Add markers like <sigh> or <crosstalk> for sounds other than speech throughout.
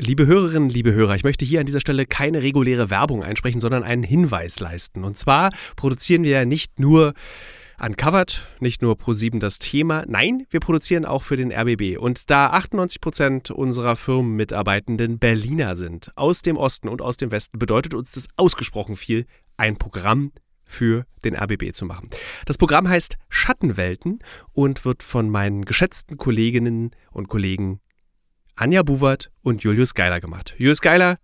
Liebe Hörerinnen, liebe Hörer, ich möchte hier an dieser Stelle keine reguläre Werbung einsprechen, sondern einen Hinweis leisten. Und zwar produzieren wir nicht nur Uncovered, nicht nur Pro7 das Thema, nein, wir produzieren auch für den RBB. Und da 98 Prozent unserer Firmenmitarbeitenden Berliner sind, aus dem Osten und aus dem Westen, bedeutet uns das ausgesprochen viel, ein Programm für den RBB zu machen. Das Programm heißt Schattenwelten und wird von meinen geschätzten Kolleginnen und Kollegen Anja Buwert und Julius Geiler gemacht. Julius Geiler,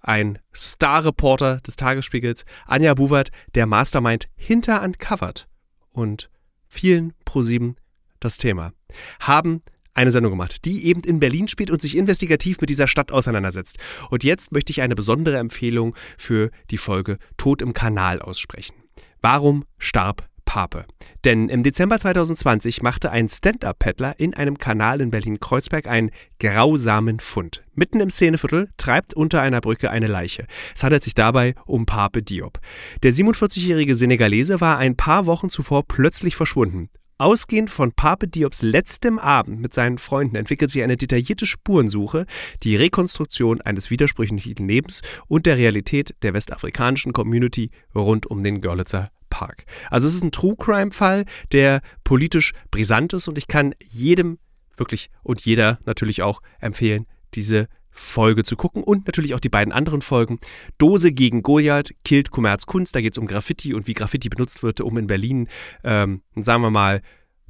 ein Star-Reporter des Tagesspiegels, Anja Buwert, der Mastermind hinter Uncovered und vielen ProSieben das Thema, haben eine Sendung gemacht, die eben in Berlin spielt und sich investigativ mit dieser Stadt auseinandersetzt. Und jetzt möchte ich eine besondere Empfehlung für die Folge Tod im Kanal aussprechen. Warum starb Pape. Denn im Dezember 2020 machte ein Stand-Up-Paddler in einem Kanal in Berlin-Kreuzberg einen grausamen Fund. Mitten im Szeneviertel treibt unter einer Brücke eine Leiche. Es handelt sich dabei um Pape Diop. Der 47-jährige Senegalese war ein paar Wochen zuvor plötzlich verschwunden. Ausgehend von Pape Diops letztem Abend mit seinen Freunden entwickelt sich eine detaillierte Spurensuche, die Rekonstruktion eines widersprüchlichen Lebens und der Realität der westafrikanischen Community rund um den Görlitzer Park. Also es ist ein True Crime Fall, der politisch brisant ist und ich kann jedem wirklich und jeder natürlich auch empfehlen, diese Folge zu gucken und natürlich auch die beiden anderen Folgen. Dose gegen Goliath, killt Kommerzkunst, da geht es um Graffiti und wie Graffiti benutzt wird, um in Berlin, ähm, sagen wir mal,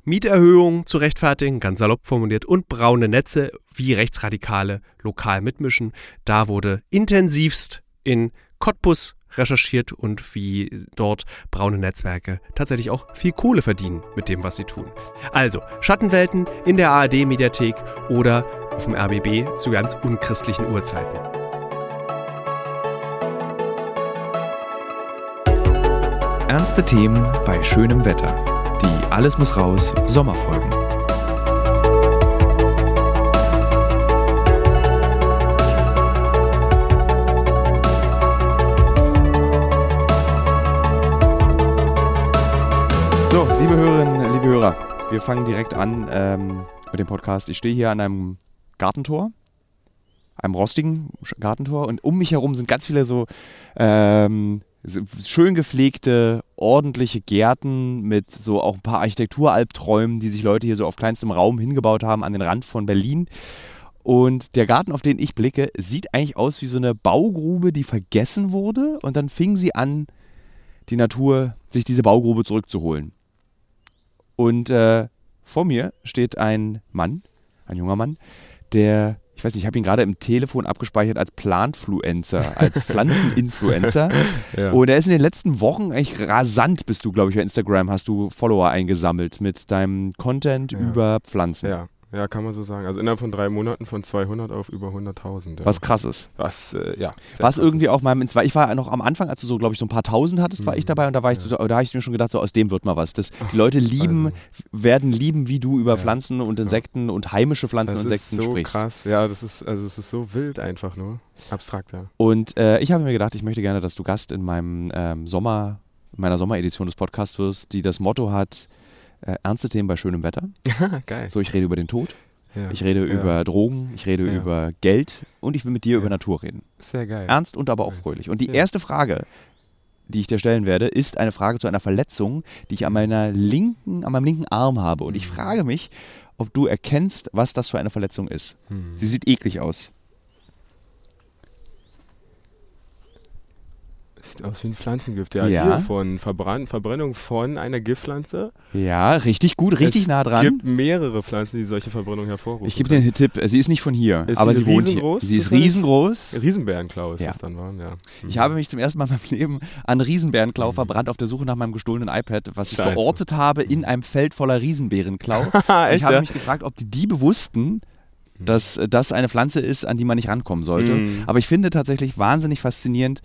Mieterhöhungen zu rechtfertigen, ganz salopp formuliert, und braune Netze, wie Rechtsradikale lokal mitmischen. Da wurde intensivst in Cottbus recherchiert und wie dort braune Netzwerke tatsächlich auch viel Kohle verdienen mit dem, was sie tun. Also Schattenwelten in der ARD-Mediathek oder auf dem RBB zu ganz unchristlichen Uhrzeiten. Ernste Themen bei schönem Wetter. Die Alles muss raus Sommerfolgen. Liebe Hörerinnen, liebe Hörer, wir fangen direkt an ähm, mit dem Podcast. Ich stehe hier an einem Gartentor, einem rostigen Gartentor und um mich herum sind ganz viele so ähm, schön gepflegte, ordentliche Gärten mit so auch ein paar Architekturalbträumen, die sich Leute hier so auf kleinstem Raum hingebaut haben an den Rand von Berlin. Und der Garten, auf den ich blicke, sieht eigentlich aus wie so eine Baugrube, die vergessen wurde. Und dann fing sie an, die Natur sich diese Baugrube zurückzuholen. Und äh, vor mir steht ein Mann, ein junger Mann, der, ich weiß nicht, ich habe ihn gerade im Telefon abgespeichert als Plantfluencer, als <laughs> Pflanzeninfluencer. ja. Und er ist in den letzten Wochen eigentlich rasant, bist du, glaube ich, bei Instagram, hast du Follower eingesammelt mit deinem Content ja. über Pflanzen. Ja. Ja, kann man so sagen. Also innerhalb von drei Monaten von 200 auf über 100.000. Ja. Was krass ist. Was, äh, ja. Was irgendwie auch mal, ich war noch am Anfang, als du so, glaube ich, so ein paar Tausend hattest, mhm. war ich mhm. dabei und da war ich, so, da habe ich mir schon gedacht, so aus dem wird mal was. Das, die Leute lieben, also. werden lieben, wie du über ja. Pflanzen und Insekten ja. und heimische Pflanzen und Insekten so sprichst. krass. Ja, das ist, also es ist so wild einfach nur. Abstrakt, ja. Und äh, ich habe mir gedacht, ich möchte gerne, dass du Gast in meinem ähm, Sommer, in meiner Sommeredition des Podcasts wirst, die das Motto hat, äh, ernste Themen bei schönem Wetter. <laughs> Geil. So, ich rede über den Tod. Ja. Ich rede ja. über Drogen, ich rede ja. über Geld und ich will mit dir über Natur reden. Sehr geil. Ernst und aber auch fröhlich. Und die erste Frage, die ich dir stellen werde, ist eine Frage zu einer Verletzung, die ich an meiner linken, an meinem linken Arm habe. Und ich mhm. frage mich, ob du erkennst, was das für eine Verletzung ist. Hm. Sie sieht eklig aus. Sieht aus wie ein Pflanzengift. Ja, ja. hier von Verbrann Verbrennung von einer Giftpflanze. Ja, richtig gut, richtig es nah dran. Es gibt mehrere Pflanzen, die solche Verbrennung hervorrufen. Ich gebe dir einen Tipp, sie ist nicht von hier, ist aber sie, wohnt hier. Sie ist riesengroß. Riesenbärenklau ist ja. das dann, waren, ja. Mhm. Ich habe mich zum ersten Mal in meinem Leben an Riesenbärenklau mhm. verbrannt auf der Suche nach meinem gestohlenen iPad, was Scheiße. ich geortet habe in mhm. einem Feld voller Riesenbärenklau. <laughs> Echt, ich habe ja? mich gefragt, ob die Diebe wussten, mhm. dass das eine Pflanze ist, an die man nicht rankommen sollte. Mhm. Aber ich finde tatsächlich wahnsinnig faszinierend,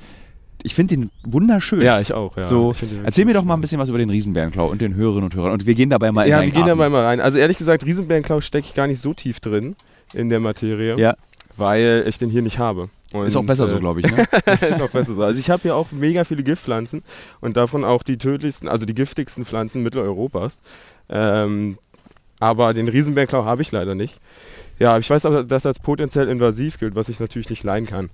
ich finde den wunderschön. Ja, ich auch. Ja. So, erzähl mir doch mal ein bisschen was über den Riesenbärenklau und den Hörerinnen und Hörern. Und wir gehen dabei mal ja, in Ja, wir gehen dabei mal rein. Also ehrlich gesagt, Riesenbärenklau stecke ich gar nicht so tief drin in der Materie, ja. weil ich den hier nicht habe. Und, ist auch besser äh, so, glaube ich. Ne? <laughs> ist auch besser so. Also ich habe hier auch mega viele Giftpflanzen und davon auch die tödlichsten, also die giftigsten Pflanzen Mitteleuropas. Ähm, Aber den Riesenbärklau habe ich leider nicht. Ja, ich weiß auch, dass das potenziell invasiv gilt, was ich natürlich nicht leihen kann.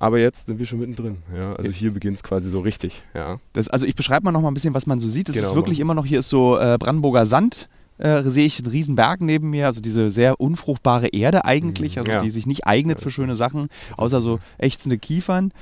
Aber jetzt sind wir schon mittendrin. Ja, also hier beginnt es quasi so richtig. Ja. Das, also ich beschreibe mal noch mal ein bisschen, was man so sieht. Es genau, ist wirklich immer noch, hier ist so äh, Brandenburger Sand. Äh, sehe ich einen riesen Berg neben mir, also diese sehr unfruchtbare Erde eigentlich, mhm. also ja. die sich nicht eignet ja, für schöne Sachen, außer so ächzende Kiefern.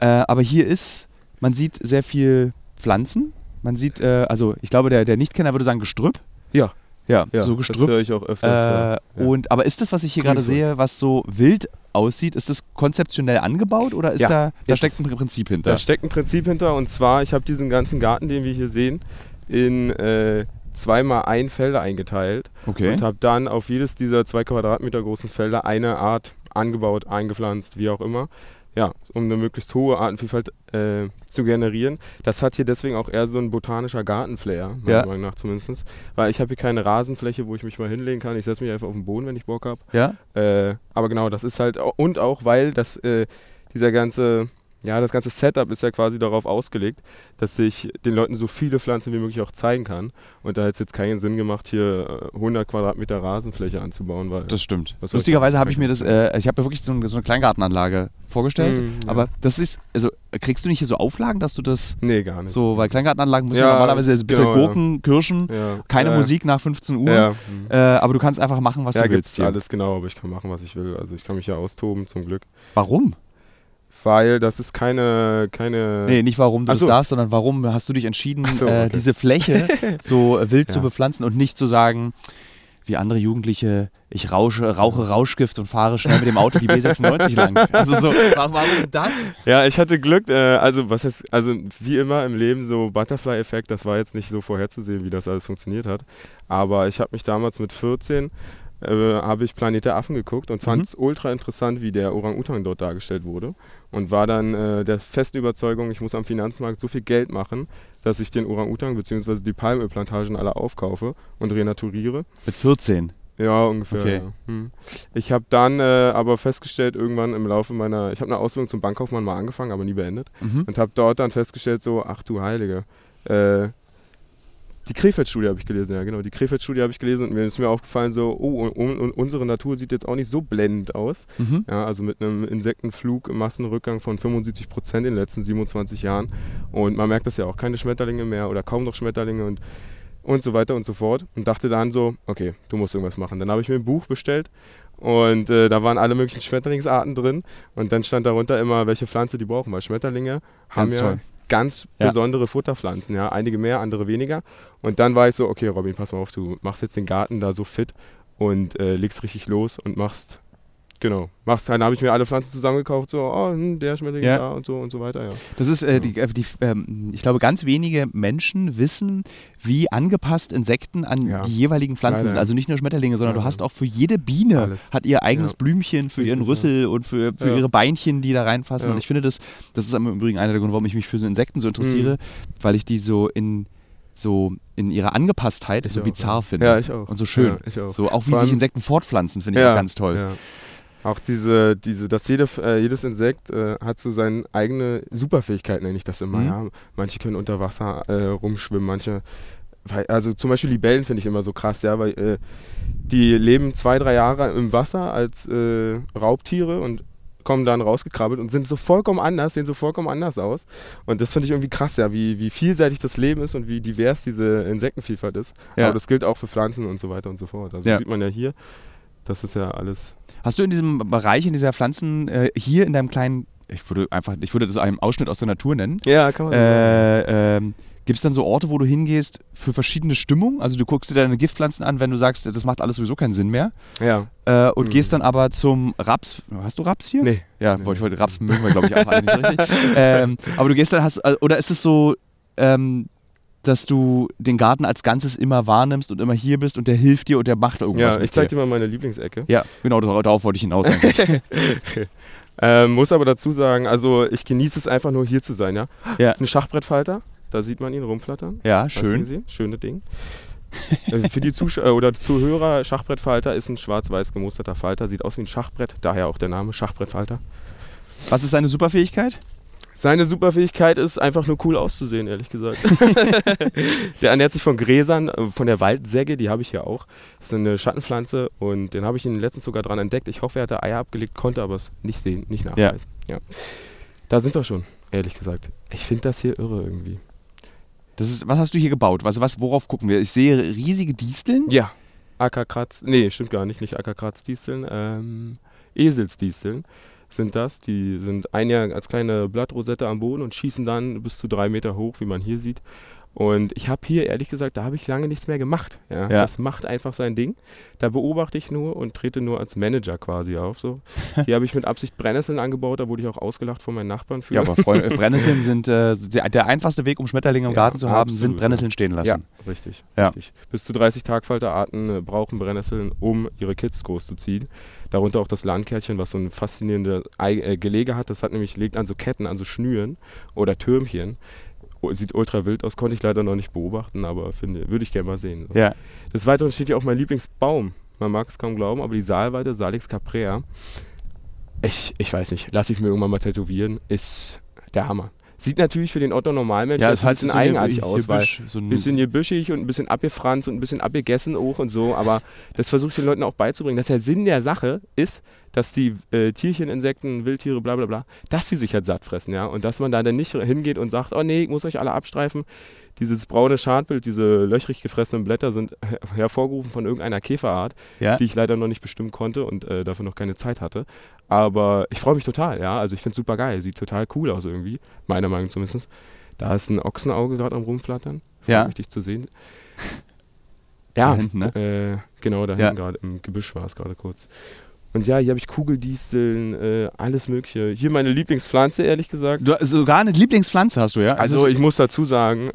Ja. Äh, aber hier ist, man sieht sehr viel Pflanzen. Man sieht, äh, also ich glaube, der, der Nichtkenner würde sagen Gestrüpp. Ja. Ja, ja, so Gestrüpp. Das höre ich auch öfters. Äh, und, aber ist das, was ich hier gerade sehe, was so wild aussieht, ist das konzeptionell angebaut oder ist da, da steckt ein Prinzip hinter? Da steckt ein Prinzip hinter und zwar, ich habe diesen ganzen Garten, den wir hier sehen, in äh, zweimal ein Felder eingeteilt okay. und habe dann auf jedes dieser zwei Quadratmeter großen Felder eine Art angebaut, eingepflanzt, wie auch immer ja, um eine möglichst hohe Artenvielfalt äh, zu generieren. Das hat hier deswegen auch eher so ein botanischer Gartenflair, meiner ja. Meinung nach zumindest. Weil ich habe hier keine Rasenfläche, wo ich mich mal hinlegen kann. Ich setze mich einfach auf den Boden, wenn ich Bock habe. Ja. Äh, aber genau, das ist halt, und auch, weil das, äh, dieser ganze ja, das ganze Setup ist ja quasi darauf ausgelegt, dass ich den Leuten so viele Pflanzen wie möglich auch zeigen kann. Und da hat es jetzt keinen Sinn gemacht, hier 100 äh, Quadratmeter Rasenfläche anzubauen. Weil das stimmt. Lustigerweise habe ich mir das, äh, ich habe mir wirklich so, eine, so eine Kleingartenanlage vorgestellt. Mhm, ja. Aber das ist, also kriegst du nicht hier so Auflagen, dass du das. Nee, gar nicht. So, weil Kleingartenanlagen müssen ja, normalerweise also bitte genau, Gurken, ja. Kirschen, keine Musik nach 15 Uhr. Äh, aber du kannst einfach machen, was du willst. Ja, alles genau, aber ich kann machen, was ich will. Also ich kann mich ja austoben, zum Glück. Warum? Weil das ist keine. keine nee, nicht warum du so. das darfst, sondern warum hast du dich entschieden, so, äh, okay. äh, diese Fläche <laughs> so wild ja. zu bepflanzen und nicht zu sagen, wie andere Jugendliche, ich rausche, rauche Rauschgift und fahre schnell mit dem Auto die B96 lang. Also so, warum das? Ja, ich hatte Glück, äh, also was heißt, also wie immer im Leben so Butterfly-Effekt, das war jetzt nicht so vorherzusehen, wie das alles funktioniert hat. Aber ich habe mich damals mit 14 äh, habe ich Planet der Affen geguckt und fand es mhm. ultra interessant, wie der Orang-Utan dort dargestellt wurde. Und war dann äh, der festen Überzeugung, ich muss am Finanzmarkt so viel Geld machen, dass ich den Orang-Utan bzw. die Palmölplantagen alle aufkaufe und renaturiere. Mit 14? Ja, ungefähr. Okay. Ja. Hm. Ich habe dann äh, aber festgestellt, irgendwann im Laufe meiner, ich habe eine Ausbildung zum Bankkaufmann mal angefangen, aber nie beendet. Mhm. Und habe dort dann festgestellt, so, ach du Heilige, äh, die Krefeld-Studie habe ich gelesen, ja genau. Die Krefeld-Studie habe ich gelesen und mir ist mir aufgefallen, so, oh, und, und unsere Natur sieht jetzt auch nicht so blendend aus. Mhm. Ja, also mit einem Insektenflug, Massenrückgang von 75 Prozent in den letzten 27 Jahren. Und man merkt das ja auch, keine Schmetterlinge mehr oder kaum noch Schmetterlinge und, und so weiter und so fort. Und dachte dann so, okay, du musst irgendwas machen. Dann habe ich mir ein Buch bestellt und äh, da waren alle möglichen Schmetterlingsarten drin. Und dann stand darunter immer, welche Pflanze die brauchen, weil Schmetterlinge haben ja toll ganz ja. besondere Futterpflanzen, ja. Einige mehr, andere weniger. Und dann war ich so, okay, Robin, pass mal auf, du machst jetzt den Garten da so fit und äh, legst richtig los und machst Genau. Machst dann habe ich mir alle Pflanzen zusammengekauft, so, oh, hm, der Schmetterling ja. da und so und so weiter, ja. Das ist, äh, die, äh, die ähm, ich glaube, ganz wenige Menschen wissen, wie angepasst Insekten an ja. die jeweiligen Pflanzen Leider. sind. Also nicht nur Schmetterlinge, sondern ja. du hast auch für jede Biene Alles. hat ihr eigenes Blümchen für ihren Rüssel und für, für ihre Beinchen, die da reinfassen. Und ich finde das, das ist im Übrigen einer der Gründe, warum ich mich für so Insekten so interessiere, mhm. weil ich die so in so in ihrer Angepasstheit ich so bizarr finde. Ja, ich auch. Und so schön. Ja, auch. So auch wie sich Insekten fortpflanzen, finde ich auch ganz toll. Auch diese, diese, dass jede, äh, jedes Insekt äh, hat so seine eigene Superfähigkeit, nenne ich das immer. Mhm. Ja. Manche können unter Wasser äh, rumschwimmen, manche, weil, also zum Beispiel Libellen finde ich immer so krass, ja, weil äh, die leben zwei, drei Jahre im Wasser als äh, Raubtiere und kommen dann rausgekrabbelt und sind so vollkommen anders, sehen so vollkommen anders aus. Und das finde ich irgendwie krass, ja, wie, wie vielseitig das Leben ist und wie divers diese Insektenvielfalt ist. Ja. Aber das gilt auch für Pflanzen und so weiter und so fort. Also ja. sieht man ja hier, das ist ja alles. Hast du in diesem Bereich, in dieser Pflanzen, äh, hier in deinem kleinen, ich würde einfach, ich würde das einen Ausschnitt aus der Natur nennen. Ja, kann man. Äh, äh, Gibt es dann so Orte, wo du hingehst für verschiedene Stimmungen? Also du guckst dir deine Giftpflanzen an, wenn du sagst, das macht alles sowieso keinen Sinn mehr. Ja. Äh, und mhm. gehst dann aber zum Raps. Hast du Raps hier? Nee. Ja, nee. wollte ich wollte Raps mögen wir, glaube ich, auch alle nicht so richtig. <laughs> Ähm, aber du gehst dann, hast, oder ist es so, ähm, dass du den Garten als Ganzes immer wahrnimmst und immer hier bist und der hilft dir und der macht irgendwas. Ja, ich zeig dir mal meine Lieblingsecke. Ja, genau, darauf wollte ich hinaus <laughs> <laughs> ähm, muss aber dazu sagen, also ich genieße es einfach nur hier zu sein, ja. ja. Ein Schachbrettfalter, da sieht man ihn rumflattern. Ja, schön. Schöne Ding. <laughs> Äh, für die Zuschauer oder Zuhörer, Schachbrettfalter ist ein schwarz-weiß gemusterter Falter, sieht aus wie ein Schachbrett, daher auch der Name Schachbrettfalter. Was ist seine Superfähigkeit? Seine Superfähigkeit ist einfach nur cool auszusehen, ehrlich gesagt. <laughs> der ernährt sich von Gräsern, äh, von der Waldsäge, die habe ich hier auch. Das ist eine Schattenpflanze und den habe ich ihn letztens sogar dran entdeckt. Ich hoffe, er hat da Eier abgelegt, konnte aber es nicht sehen, nicht nachweisen. Ja. ja. Da sind wir schon, ehrlich gesagt. Ich finde das hier irre irgendwie. Das ist, was hast du hier gebaut? Was, was, worauf gucken wir? Ich sehe riesige Disteln. Ja. Ackerkratz, nee, stimmt gar nicht, nicht Ackerkratzdisteln, ähm, Eselsdisteln sind das. Die sind ein Jahr als kleine Blattrosette am Boden und schießen dann bis zu drei Meter hoch, wie man hier sieht. Und ich habe hier ehrlich gesagt, da habe ich lange nichts mehr gemacht. Ja. ja. Das macht einfach sein Ding. Da beobachte ich nur und trete nur als Manager quasi auf. So. Hier habe ich mit Absicht Brennnesseln angebaut, da wurde ich auch ausgelacht von meinen Nachbarn für. Ja, aber Freund, äh, <laughs> Brennnesseln sind äh, der einfachste Weg, um Schmetterlinge im ja, Garten zu haben, absolut. sind Brennnesseln stehen lassen. Ja, richtig, ja. richtig. Bis zu 30 Tagfalterarten äh, brauchen Brennnesseln, um ihre Kids großzuziehen. Darunter auch das Landkärtchen, was so ein faszinierendes äh, Gelege hat. Das hat nämlich, legt an so Ketten, an so Schnüren oder Türmchen sieht ultra wild aus, konnte ich leider noch nicht beobachten, aber finde, würde ich gerne mal sehen. Ja. Des Weiteren steht hier auch mein Lieblingsbaum. Man mag es kaum glauben, aber die Saalweide, Salix caprea, ich, ich weiß nicht, lasse ich mir irgendwann mal tätowieren, ist der Hammer. Sieht natürlich für den Otto Normalmensch ja, ein bisschen so eigenartig aus, weil so ein bisschen gebüschig und ein bisschen abgefranst und ein bisschen abgegessen auch und so, aber das versuche ich den Leuten auch beizubringen, dass der Sinn der Sache ist, dass die äh, Tierchen, Insekten, Wildtiere, bla bla bla, dass sie sich halt satt fressen, ja, und dass man da dann nicht hingeht und sagt, oh nee, ich muss euch alle abstreifen, dieses braune Schadbild, diese löchrig gefressenen Blätter sind <laughs> hervorgerufen von irgendeiner Käferart, ja? die ich leider noch nicht bestimmen konnte und äh, dafür noch keine Zeit hatte. Aber ich freue mich total, ja. Also ich finde es super geil. Sieht total cool aus irgendwie, meiner Meinung zumindest. Da ist ein Ochsenauge gerade am rumflattern. Ja. Richtig zu sehen. <laughs> ja, da hinten, ne? äh, genau, da hinten ja. gerade im Gebüsch war es gerade kurz. Und ja, hier habe ich Kugeldisteln, äh, alles Mögliche. Hier meine Lieblingspflanze, ehrlich gesagt. Du, sogar eine Lieblingspflanze hast du, ja? Also, also ich muss dazu sagen,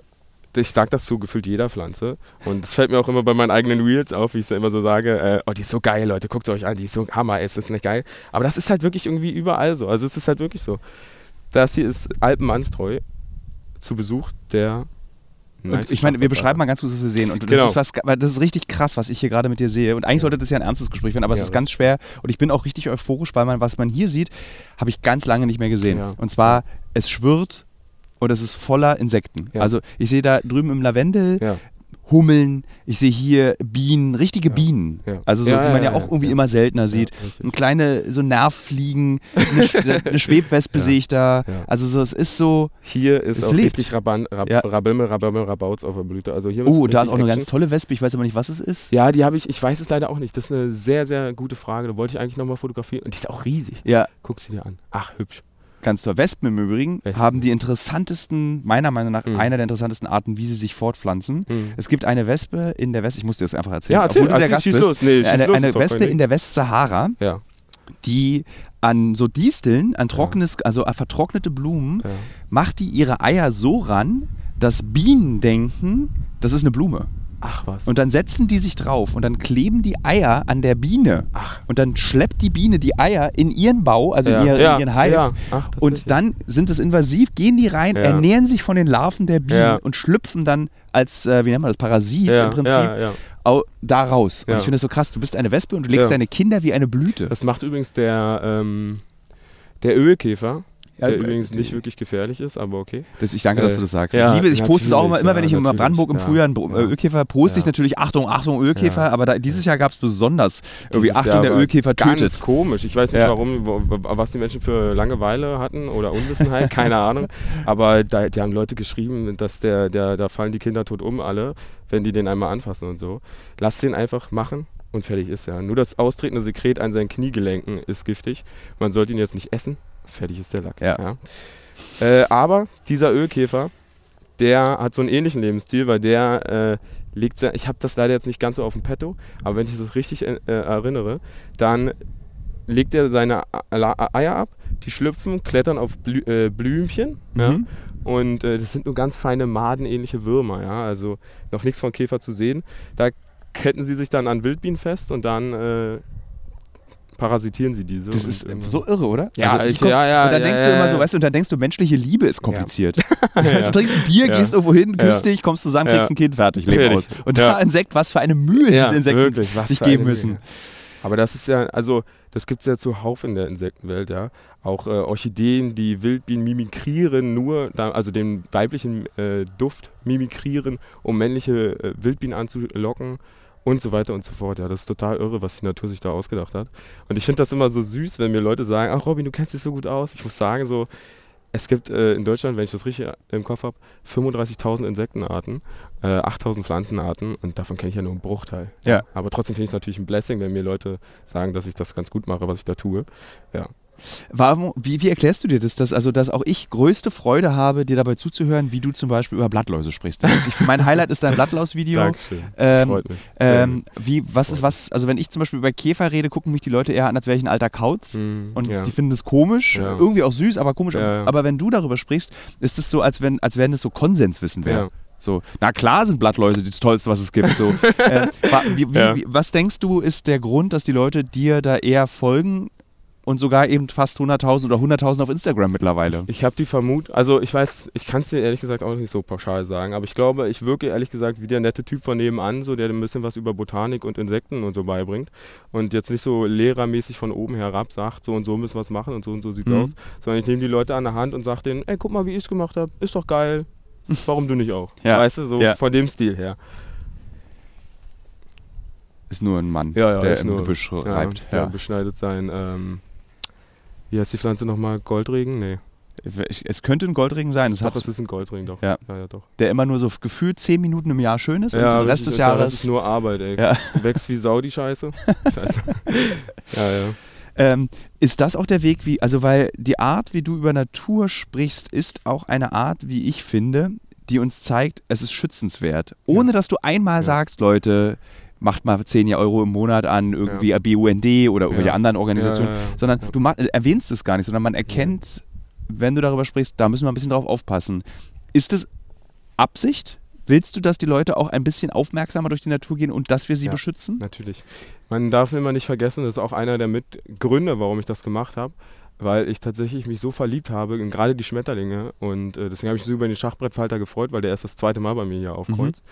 ich sage das zu gefühlt jeder Pflanze. Und das fällt mir auch immer bei meinen eigenen Reels auf, wie ich es immer so sage. Äh, oh, die ist so geil, Leute, guckt euch an, die ist so Hammer, ist das nicht geil? Aber das ist halt wirklich irgendwie überall so. Also es ist halt wirklich so. Das hier ist Alpenmannstreu zu Besuch der Nice ich meine, wir beschreiben mal ganz kurz, was wir sehen. Und das, genau. ist was, das ist richtig krass, was ich hier gerade mit dir sehe. Und eigentlich ja. sollte das ja ein ernstes Gespräch werden, aber ja, es ist ganz schwer. Und ich bin auch richtig euphorisch, weil man, was man hier sieht, habe ich ganz lange nicht mehr gesehen. Ja. Und zwar, es schwirrt und es ist voller Insekten. Ja. Also ich sehe da drüben im Lavendel ja. Hummeln, ich sehe hier Bienen, richtige ja. Bienen. Also so, die man ja, auch irgendwie immer seltener sieht. Ein kleine so Nervfliegen, eine, <laughs> eine Schwebwespe sehe ich da. Also so, es ist so. Hier ist auch lebt. richtig Raban, Rab, ja. Rabimmel, Rabimmel, Rabauts auf der Blüte. Also hier oh, da ist auch eine ganz tolle Wespe, ich weiß aber nicht, was es ist. Ja, die habe ich, ich weiß es leider auch nicht. Das ist eine sehr, sehr gute Frage. Da wollte ich eigentlich nochmal fotografieren. Und die ist auch riesig. Ja. Guck sie dir an. Ach, hübsch. Ganz toll. Wespen im Übrigen Wespen. haben die interessantesten, meiner Meinung nach, mhm. einer der interessantesten Arten, wie sie sich fortpflanzen. Mhm. Es gibt eine Wespe in der West, ich muss dir das einfach erzählen. Ja, erzähl, der Gast bist. los. Nee, eine, los, eine Wespe in der Westsahara, ja. die an so Disteln, an trockenes, ja. also vertrocknete Blumen, macht die ihre Eier so ran, dass Bienen denken, das ist eine Blume. Ach was. Und dann setzen die sich drauf und dann kleben die Eier an der Biene. Ach. Und dann schleppt die Biene die Eier in ihren Bau, also ja. in, ihr, ja. in, ihren Hive. Ja. Ach, und dann sind es invasiv, gehen die rein, ernähren sich von den Larven der Bienen und schlüpfen dann als, äh, wie nennt man das, Parasit im Prinzip. Da raus. Und ich finde das so krass. Du bist eine Wespe und du legst deine Kinder wie eine Blüte. Das macht übrigens der, ähm, der Ölkäfer der ja, übrigens nicht wirklich gefährlich ist, aber okay. Das, ich danke, dass du das sagst. Ja, ich liebe, ich poste es auch immer, immer wenn ich in Brandenburg im Frühjahr einen Ölkäfer poste ich natürlich Achtung, Achtung, Ölkäfer, aber da, dieses Jahr gab es besonders irgendwie dieses Achtung, der Ölkäfer tötet. Ganz komisch. Ich weiß nicht warum, was die Menschen für Langeweile hatten oder Unwissenheit, keine <laughs> Ahnung. Aber da, die haben Leute geschrieben, dass der, der, da fallen die Kinder tot um alle, wenn die den einmal anfassen und so. Lass den einfach machen und fertig ist ja. Nur das austretende Sekret an seinen Kniegelenken ist giftig. Man sollte ihn jetzt nicht essen fertig ist der Lack. Ja. Äh, aber dieser Ölkäfer, der hat so einen ähnlichen Lebensstil, weil der äh, legt sehr, ich habe das leider jetzt nicht ganz so auf dem Petto, aber wenn ich das richtig äh, erinnere, dann legt er seine Eier ab, die schlüpfen, klettern auf Blü äh, Blümchen mhm. ja, und äh, das sind nur ganz feine madenähnliche Würmer, ja, also noch nichts von Käfer zu sehen. Da ketten sie sich dann an Wildbienen fest und dann äh, parasitieren sie diese. Das ist so irre, oder? Ja, also, ich, ja, ja. Und dann ja, denkst ja, du immer so, weißt du, und dann denkst du, menschliche Liebe ist kompliziert. Ja. <laughs> du trinkst ein Bier, gehst irgendwo hin, küsst dich, kommst zusammen, kriegst ein Kind, fertig, Leben aus. Und da Insekt, was für eine Mühe diese Insekten wirklich, sich geben müssen. Aber das ist ja, also das gibt es ja zuhauf in der Insektenwelt, ja. Auch äh, Orchideen, die Wildbienen mimikrieren nur, da, also den weiblichen äh, Duft mimikrieren, um männliche äh, Wildbienen anzulocken und so weiter und so fort. Ja, das ist total irre, was die Natur sich da ausgedacht hat. Und ich finde das immer so süß, wenn mir Leute sagen, ach Robin, du kennst dich so gut aus. Ich muss sagen, so, es gibt äh, in Deutschland, wenn ich das richtig im Kopf habe, 35.000 Insektenarten, äh, 8.000 Pflanzenarten und davon kenne ich ja nur einen Bruchteil. Ja. Aber trotzdem finde ich es natürlich ein Blessing, wenn mir Leute sagen, dass ich das ganz gut mache, was ich da tue. Ja. Warum, wie, wie erklärst du dir das, dass, also, dass auch ich größte Freude habe, dir dabei zuzuhören, wie du zum Beispiel über Blattläuse sprichst? Das ist, ich, mein Highlight ist dein Blattlaus-Video. Dankeschön. Das Ähm, freut mich. Ähm, wie, was ist was, also wenn ich zum Beispiel über Käfer rede, gucken mich die Leute eher an, als wäre ich ein alter Kauz. Mm, Und ja. die finden es komisch, Ja. irgendwie auch süß, aber komisch. Ja. Aber wenn du darüber sprichst, ist es so, als wenn, als wenn es so Konsenswissen wäre. So, na klar sind Blattläuse das Tollste, was es gibt. So, <laughs> äh, wie, wie, Ja. was denkst du, ist der Grund, dass die Leute dir da eher folgen und sogar eben fast 100.000 oder 100.000 auf Instagram mittlerweile? Ich habe die Vermutung, also ich weiß, ich kann es dir ehrlich gesagt auch nicht so pauschal sagen, aber ich glaube, ich wirke ehrlich gesagt wie der nette Typ von nebenan, so der ein bisschen was über Botanik und Insekten und so beibringt und jetzt nicht so lehrermäßig von oben herab sagt, so und so müssen wir es machen und so und so sieht's Mhm. aus, sondern ich nehme die Leute an der Hand und sage denen, ey, guck mal, wie ich es gemacht habe, ist doch geil, <laughs> warum du nicht auch? Ja. Weißt du, so Ja. von dem Stil her. Ist nur ein Mann, Ja, ja, der ist im nur- Gebüsch reibt. ja. Ja. beschneidet sein, ähm, wie heißt die Pflanze nochmal? Goldregen? Nee. Es könnte ein Goldregen sein, es Doch, hat, es ist ein Goldregen, doch. Ja. ja, ja doch. der immer nur so gefühlt 10 Minuten im Jahr schön ist und den Rest des Jahres ist nur Arbeit, ey. Ja. <laughs> Wächst wie Sau die Scheiße. <laughs> Scheiße. ja, ja. Ähm, ist das auch der Weg, wie, also weil die Art, wie du über Natur sprichst, ist auch eine Art, wie ich finde, die uns zeigt, es ist schützenswert. Ohne dass du einmal sagst, Leute, macht mal 10 Euro im Monat an irgendwie BUND oder irgendwelche Ja. anderen Organisationen, Ja, ja, ja. sondern Ja. du ma- erwähnst es gar nicht, sondern man erkennt, wenn du darüber sprichst, da müssen wir ein bisschen drauf aufpassen. Ist es Absicht? Willst du, dass die Leute auch ein bisschen aufmerksamer durch die Natur gehen und dass wir sie Ja. beschützen? Natürlich. Man darf immer nicht vergessen, das ist auch einer der Mitgründe, warum ich das gemacht habe, weil ich tatsächlich mich so verliebt habe in gerade die Schmetterlinge und äh, deswegen habe ich mich so über den Schachbrettfalter gefreut, weil der erst das zweite Mal bei mir hier aufkreuzt.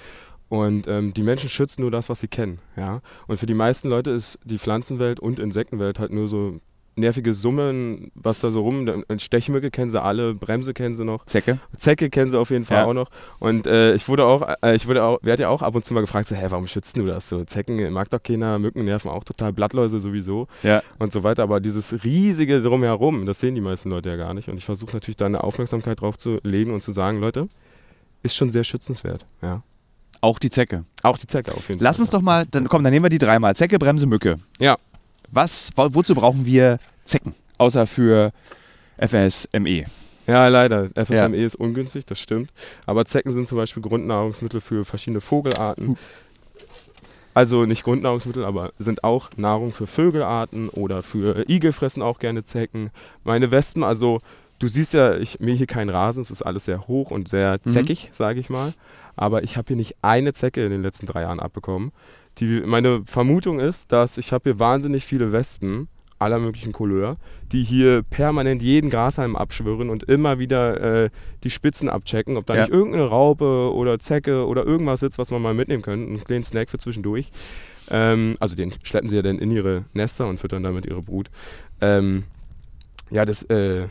Und ähm, die Menschen schützen nur das, was sie kennen. Ja? Und für die meisten Leute ist die Pflanzenwelt und Insektenwelt halt nur so nervige Summen, was da so rum. Stechmücke kennen sie alle, Bremse kennen sie noch. Zecke? Zecke kennen sie auf jeden Fall Ja. auch noch. Und äh, ich wurde auch, äh, ich wurde auch, werde ja auch ab und zu mal gefragt, so, hä, warum schützt du das so? Zecken mag doch keiner, Mücken nerven auch total, Blattläuse sowieso Ja. und so weiter. Aber dieses riesige Drumherum, das sehen die meisten Leute ja gar nicht. Und ich versuche natürlich da eine Aufmerksamkeit drauf zu legen und zu sagen, Leute, ist schon sehr schützenswert. Ja. Auch die Zecke. Auch die Zecke auf jeden Lass Fall. uns doch mal, dann komm, dann nehmen wir die dreimal. Zecke, Bremse, Mücke. Ja. Was, wo, wozu brauchen wir Zecken? Außer für FSME. Ja, leider. FSME ist ungünstig, das stimmt. Aber Zecken sind zum Beispiel Grundnahrungsmittel für verschiedene Vogelarten. Also nicht Grundnahrungsmittel, aber sind auch Nahrung für Vögelarten oder für Igel fressen auch gerne Zecken. Meine Wespen, also du siehst ja, ich mir hier keinen Rasen, es ist alles sehr hoch und sehr Mhm. zeckig, sage ich mal. Aber ich habe hier nicht eine Zecke in den letzten drei Jahren abbekommen. Die, meine Vermutung ist, dass ich habe hier wahnsinnig viele Wespen aller möglichen Couleur, die hier permanent jeden Grashalm abschwirren und immer wieder äh, die Spitzen abchecken, ob da Ja. nicht irgendeine Raupe oder Zecke oder irgendwas sitzt, was man mal mitnehmen könnte, einen kleinen Snack für zwischendurch. Ähm, also den schleppen sie ja dann in ihre Nester und füttern damit ihre Brut. Ähm, ja, das, äh,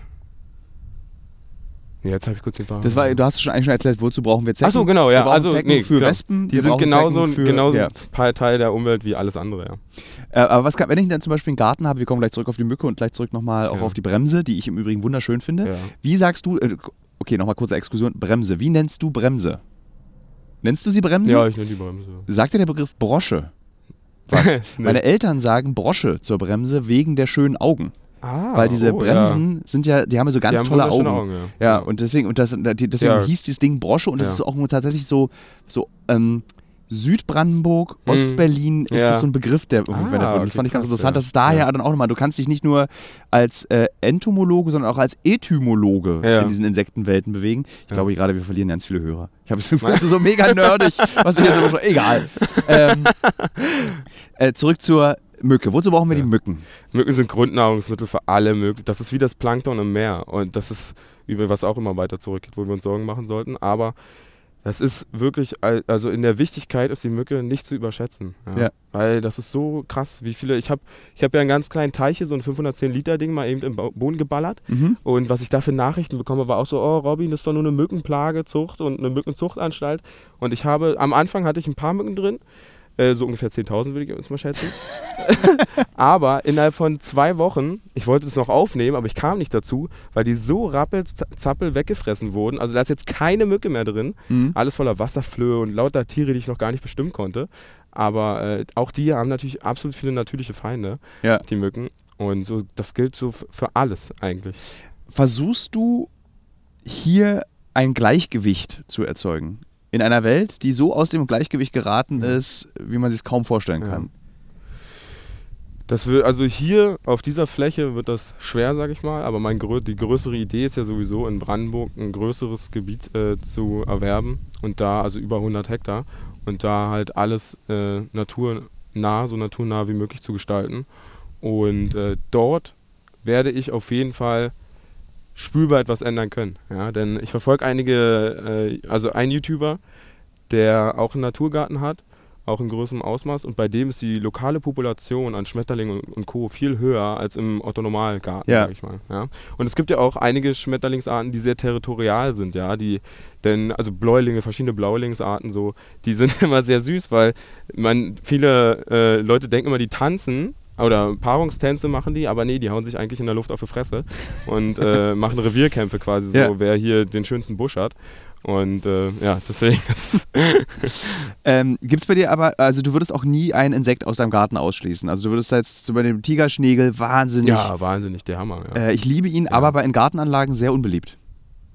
nee, jetzt habe ich kurz den Faden. Das war, du hast schon eigentlich schon erzählt, wozu brauchen wir Zecken? Ach so, genau, Wir ja. brauchen Also, Zecken nee, für. Wespen. Die wir sind genauso, für, genauso Ja. Teil- der Umwelt wie alles andere, ja. Äh, aber was kann, wenn ich dann zum Beispiel einen Garten habe, wir kommen gleich zurück auf die Mücke und gleich zurück nochmal auch Ja. auf die Bremse, die ich im Übrigen wunderschön finde. ja. Wie sagst du, äh, okay, nochmal kurze Exkursion, Bremse. Wie nennst du Bremse? Nennst du sie Bremse? Ja, ich nenne die Bremse. Sagt dir der Begriff Brosche? <laughs> Was? Nee. Meine Eltern sagen Brosche zur Bremse wegen der schönen Augen. Ah, Weil diese oh, Bremsen sind ja, die haben ja so Ja. ganz tolle wunderschöne Augen. ja. Ja, und deswegen, und das, deswegen Ja. hieß dieses Ding Brosche und das Ja. ist auch tatsächlich so, so ähm, Südbrandenburg, Mhm. Ostberlin ist Ja. das so ein Begriff, der verwendet wird. Und Das okay, fand ich ganz krass, interessant, ja. dass es daher Ja. dann auch nochmal, du kannst dich nicht nur als äh, Entomologe, sondern auch als Etymologe Ja. in diesen Insektenwelten bewegen. Ich Ja. glaube gerade, wir verlieren ganz viele Hörer. Ich habe das das ist so mega nerdig, was wir hier so. Egal. <laughs> ähm, äh, zurück zur Mücke. Wozu brauchen wir Ja. die Mücken? Mücken sind Grundnahrungsmittel für alle möglichen. Das ist wie das Plankton im Meer. Und das ist, über was auch immer weiter zurückgeht, wo wir uns Sorgen machen sollten. Aber Das ist wirklich, al- also in der Wichtigkeit ist die Mücke nicht zu überschätzen. Ja. Ja. Weil das ist so krass, wie viele. Ich habe ich hab ja einen ganz kleinen Teich hier, so ein 510 Liter Ding mal eben im Boden geballert. Mhm. Und was ich da für Nachrichten bekomme, war auch so: Oh, Robin, das ist doch nur eine Mückenplagezucht und eine Mückenzuchtanstalt. Und ich habe, am Anfang hatte ich ein paar Mücken drin. Äh, So ungefähr 10.000 würde ich jetzt mal schätzen. <laughs> aber innerhalb von zwei Wochen, ich wollte es noch aufnehmen, aber ich kam nicht dazu, weil die so rappelzappel weggefressen wurden. Also da ist jetzt keine Mücke mehr drin. Mhm. Alles voller Wasserflöhe und lauter Tiere, die ich noch gar nicht bestimmen konnte. Aber äh, auch die haben natürlich absolut viele natürliche Feinde, Ja. die Mücken. Und so, das gilt so für alles eigentlich. Versuchst du hier ein Gleichgewicht zu erzeugen? In einer Welt, die so aus dem Gleichgewicht geraten Ja. ist, wie man sich es kaum vorstellen Ja. kann. Das will, also hier auf dieser Fläche wird das schwer, sag ich mal, aber mein, die größere Idee ist ja sowieso in Brandenburg ein größeres Gebiet äh, zu erwerben und da, also über 100 Hektar und da halt alles äh, naturnah, so naturnah wie möglich zu gestalten. Und äh, dort werde ich auf jeden Fall spürbar etwas ändern können. Ja, denn ich verfolge einige, äh, also ein YouTuber, der auch einen Naturgarten hat, auch in größerem Ausmaß und bei dem ist die lokale Population an Schmetterlingen und, und Co. viel höher als im Otto-Normalgarten, Ja. sag ich mal. Ja. Und es gibt ja auch einige Schmetterlingsarten, die sehr territorial sind, ja, die, denn, also Bläulinge, verschiedene Blaulingsarten so, die <laughs> sind immer sehr süß, weil man, viele äh, Leute denken immer, die tanzen, oder Paarungstänze machen die, aber nee, die hauen sich eigentlich in der Luft auf die Fresse und äh, <laughs> machen Revierkämpfe quasi so, Ja. wer hier den schönsten Busch hat. Und äh, ja, deswegen. <laughs> Ähm, Gibt es bei dir aber, also du würdest auch nie ein Insekt aus deinem Garten ausschließen. Also du würdest jetzt so bei dem Tigerschnägel wahnsinnig. ja, wahnsinnig, der Hammer. Ja. Äh, ich liebe ihn, aber bei in Gartenanlagen sehr unbeliebt.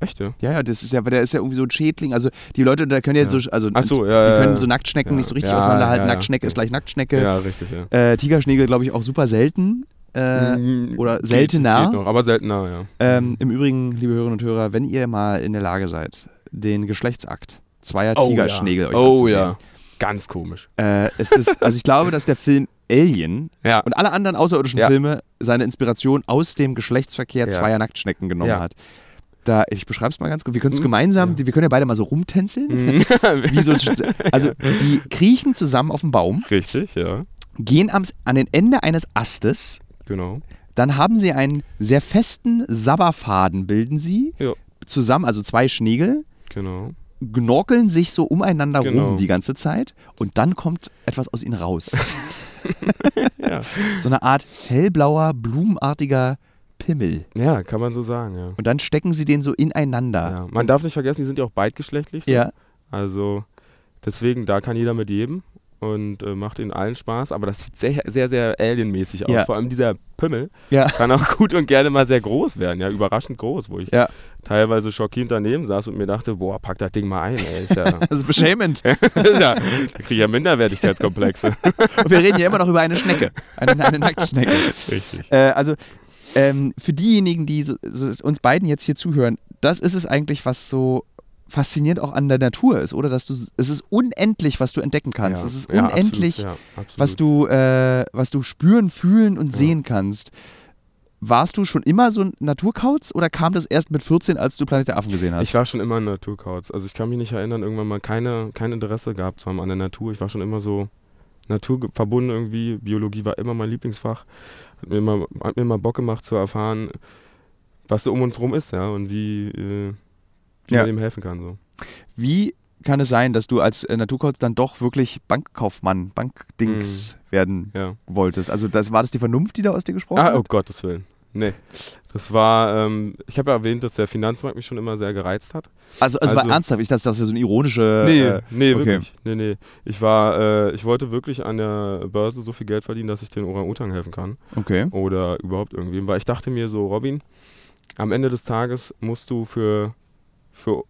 Echt, ja? Ja, das ist ja, der ist ja irgendwie so ein Schädling. Also die Leute, da können ja, Ja. so, also so, die ja, können ja, so Nacktschnecken nicht so richtig auseinanderhalten. Nacktschnecke ist gleich Nacktschnecke. Ja, richtig, ja. Äh, Tigerschnägel, glaube ich, auch super selten. Äh, Mm, oder geht- seltener. Geht noch, aber seltener, ja. ähm, Im Übrigen, liebe Hörerinnen und Hörer, wenn ihr mal in der Lage seid, den Geschlechtsakt zweier Tigerschnägel euch Oh ja. Ganz komisch. äh, ist es, also ich glaube, dass der Film Alien <laughs> Ja. und alle anderen außerirdischen Ja. Filme seine Inspiration aus dem Geschlechtsverkehr Ja. zweier Nacktschnecken genommen hat. Da, ich beschreibe es mal ganz kurz. Wir können es Mhm. gemeinsam, Ja. wir können ja beide mal so rumtänzeln. Mhm. <laughs> <laughs> So, also die kriechen zusammen auf dem Baum, Richtig, ja. gehen am, an den Ende eines Astes, Genau. dann haben sie einen sehr festen Sabberfaden, bilden sie Ja. zusammen, also zwei Schnägel, Genau. gnorkeln sich so umeinander Genau. rum die ganze Zeit und dann kommt etwas aus ihnen raus. <laughs> Ja. so eine Art hellblauer, blumenartiger Pimmel. ja, kann man so sagen, ja. Und dann stecken sie den so ineinander. ja. Man darf nicht vergessen, die sind ja auch beidgeschlechtlich. So. Ja. Also deswegen, da kann jeder mit jedem und äh, macht ihnen allen Spaß. Aber das sieht sehr, sehr, sehr alienmäßig aus. Ja. Vor allem dieser Pimmel Ja. kann auch <laughs> gut und gerne mal sehr groß werden. Ja, überraschend groß, wo ich Ja. teilweise schockierend daneben saß und mir dachte, boah, pack das Ding mal ein, ey. Ist ja, <laughs> Das ist beschämend. <laughs> ja, da kriege ich ja Minderwertigkeitskomplexe. Und wir reden hier immer noch über eine Schnecke. Eine, eine Nacktschnecke. Richtig. Äh, also ähm, für diejenigen, die so, so uns beiden jetzt hier zuhören, das ist es eigentlich, was so faszinierend auch an der Natur ist, oder? Dass du, es ist unendlich, was du entdecken kannst. Ja. Es ist Ja, unendlich, absolut, ja, absolut. was du, äh, was du spüren, fühlen und Ja. sehen kannst. Warst du schon immer so ein Naturkauz oder kam das erst mit 14, als du Planet der Affen gesehen hast? Ich war schon immer ein Naturkauz. Also ich kann mich nicht erinnern, irgendwann mal keine, kein Interesse gehabt zu haben an der Natur. Ich war schon immer so naturverbunden irgendwie. Biologie war immer mein Lieblingsfach. Hat mir immer, hat mir immer Bock gemacht zu erfahren, was so um uns rum ist, ja, und wie, äh, wie Ja. man ihm helfen kann. So. Wie kann es sein, dass du als äh, Naturkauz dann doch wirklich Bankkaufmann, Bankdings werden Ja. wolltest? Also das, war das die Vernunft, die da aus dir gesprochen Ah, hat? oh Gottes Willen. Nee. Das war, ähm, ich habe ja erwähnt, dass der Finanzmarkt mich schon immer sehr gereizt hat. Also, also, war Also- ernsthaft, ich dachte, das wäre so eine ironische. Nee, äh, nee, okay. wirklich. Nee, nee. Ich war, äh, ich wollte wirklich an der Börse so viel Geld verdienen, dass ich den Orang-Utan helfen kann. okay. Oder überhaupt irgendwem. Weil ich dachte mir so, Robin, am Ende des Tages musst du für, für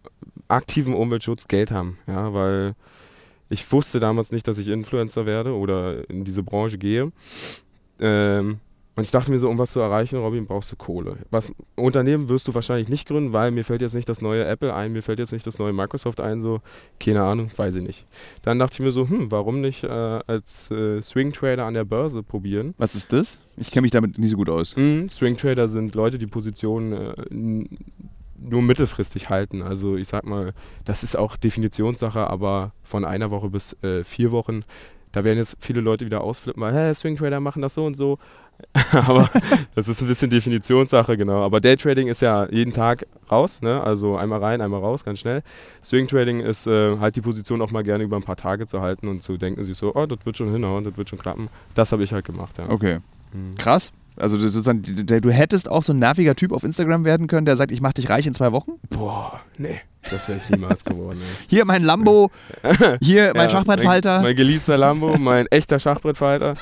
aktiven Umweltschutz Geld haben. Ja, weil ich wusste damals nicht, dass ich Influencer werde oder in diese Branche gehe. Ähm, und ich dachte mir so, um was zu erreichen, Robin, brauchst du Kohle. Was Unternehmen wirst du wahrscheinlich nicht gründen, weil mir fällt jetzt nicht das neue Apple ein, mir fällt jetzt nicht das neue Microsoft ein, so, keine Ahnung, weiß ich nicht. Dann dachte ich mir so, hm, warum nicht äh, als äh, Swing Trader an der Börse probieren? Was ist das? Ich kenne mich damit nicht so gut aus. Mhm. Swing Trader sind Leute, die Positionen äh, nur mittelfristig halten. Also ich sag mal, das ist auch Definitionssache, aber von einer Woche bis äh, vier Wochen, da werden jetzt viele Leute wieder ausflippen, weil, hey, Swing Trader machen das so und so. <laughs> aber das ist ein bisschen Definitionssache, genau. Aber Daytrading ist ja jeden Tag raus, ne? also einmal rein, einmal raus, ganz schnell. Swing Trading ist äh, halt die Position auch mal gerne über ein paar Tage zu halten und zu denken sich so, oh, das wird schon hinhauen, das wird schon klappen. Das habe ich halt gemacht, ja. Okay. Mhm. Krass. Also sozusagen, du hättest auch so ein nerviger Typ auf Instagram werden können, der sagt, ich mach dich reich in zwei Wochen? Boah, nee. Das wäre ich niemals geworden. Ey. Hier mein Lambo, <laughs> hier mein ja, Schachbrettfalter. Mein, mein geleaster Lambo, mein echter Schachbrettfalter.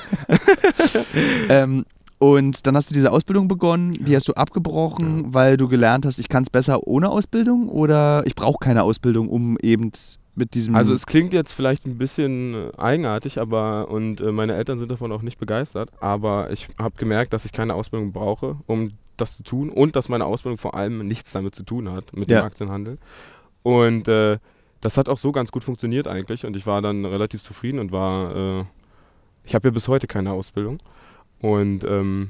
<laughs> ähm, und dann hast du diese Ausbildung begonnen, die hast du abgebrochen, ja. weil du gelernt hast, ich kann es besser ohne Ausbildung oder ich brauche keine Ausbildung, um eben mit diesem. Also es klingt jetzt vielleicht ein bisschen eigenartig, aber und äh, meine Eltern sind davon auch nicht begeistert, aber ich habe gemerkt, dass ich keine Ausbildung brauche, um das zu tun und dass meine Ausbildung vor allem nichts damit zu tun hat, mit ja. dem Aktienhandel. Und äh, das hat auch so ganz gut funktioniert eigentlich und ich war dann relativ zufrieden und war, äh, ich habe ja bis heute keine Ausbildung und ähm,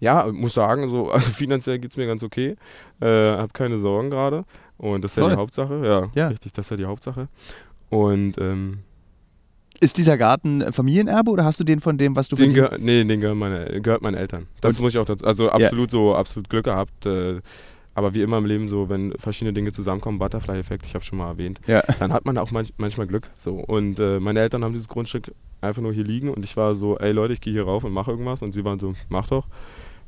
ja, muss sagen, so, <laughs> also finanziell geht es mir ganz okay. Äh, habe keine Sorgen gerade. Und das ist Toll. ja die Hauptsache. Ja, ja, richtig, das ist ja die Hauptsache. Und ähm, ist dieser Garten Familienerbe oder hast du den von dem, was du den Nee, den gehört, meine, gehört meinen Eltern. Das Und? muss ich auch dazu. Also absolut ja. so, absolut Glück gehabt. Äh, aber wie immer im Leben so, wenn verschiedene Dinge zusammenkommen, Butterfly-Effekt, ich habe schon mal erwähnt, ja. dann hat man auch manch, manchmal Glück. So. Und äh, meine Eltern haben dieses Grundstück einfach nur hier liegen und ich war so, ey Leute, ich gehe hier rauf und mache irgendwas. Und sie waren so, mach doch.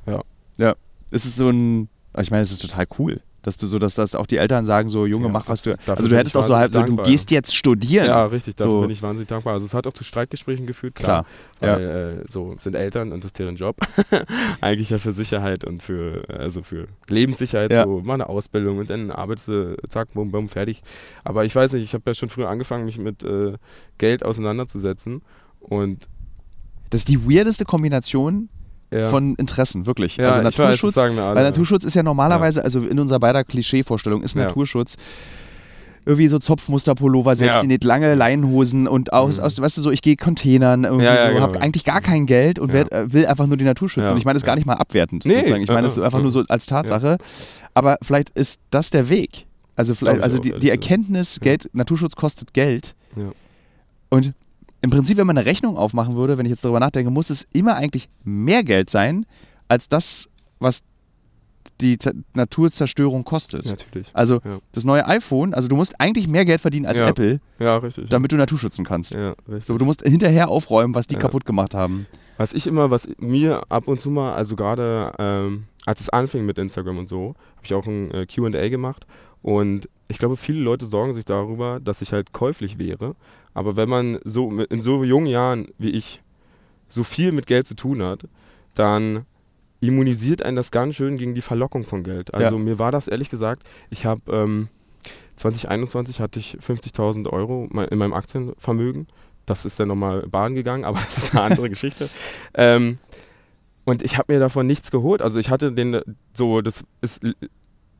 Ja. Ja. Es ist so ein, ich meine, es ist total cool dass du so, dass das auch die Eltern sagen, so Junge, ja, mach was du. Also du hättest auch so halb so, du gehst jetzt studieren. Ja, richtig, dafür so. bin ich wahnsinnig dankbar. Also es hat auch zu Streitgesprächen geführt, klar. klar. Weil ja. äh, so sind Eltern und das ist deren Job. <laughs> Eigentlich ja für Sicherheit und für, also für Lebenssicherheit, ja. so mal eine Ausbildung und dann arbeitest du, zack, bumm, bumm, fertig. Aber ich weiß nicht, ich habe ja schon früher angefangen, mich mit äh, Geld auseinanderzusetzen. Und das ist die weirdeste Kombination ja. von Interessen, wirklich. Ja, also Naturschutz, weiß, alle, weil Naturschutz ist ja normalerweise, also in unserer beider Klischeevorstellung ist Naturschutz irgendwie so Zopfmusterpullover, selbstgenäht, ja. lange Leinenhosen und aus, mhm. aus, weißt du, so, ich gehe Containern, irgendwie ja, ja, so, genau. habe eigentlich gar kein Geld und werd, äh, will einfach nur die Natur schützen. Und ich meine das gar nicht mal abwertend, nee. sozusagen. Ich meine das einfach nur so als Tatsache. Aber vielleicht ist das der Weg. Also vielleicht, also die, die Erkenntnis, Geld, Naturschutz kostet Geld. Und im Prinzip, wenn man eine Rechnung aufmachen würde, wenn ich jetzt darüber nachdenke, muss es immer eigentlich mehr Geld sein, als das, was die Z Naturzerstörung kostet. Natürlich. Also ja. das neue iPhone, also du musst eigentlich mehr Geld verdienen als ja. Apple, ja, richtig, damit du Natur schützen kannst. Ja, richtig. So, du musst hinterher aufräumen, was die kaputt gemacht haben. Was ich immer, was mir ab und zu mal, also gerade ähm, als es anfing mit Instagram und so, habe ich auch ein äh, QA gemacht und ich glaube, viele Leute sorgen sich darüber, dass ich halt käuflich wäre. Aber wenn man so in so jungen Jahren wie ich so viel mit Geld zu tun hat, dann immunisiert einen das ganz schön gegen die Verlockung von Geld. Also ja. mir war das ehrlich gesagt, ich habe ähm, 2021 hatte ich 50.000 Euro in meinem Aktienvermögen. Das ist dann nochmal Bahn gegangen, <laughs> aber das ist eine andere Geschichte. Ähm, und ich habe mir davon nichts geholt. Also ich hatte den so, das ist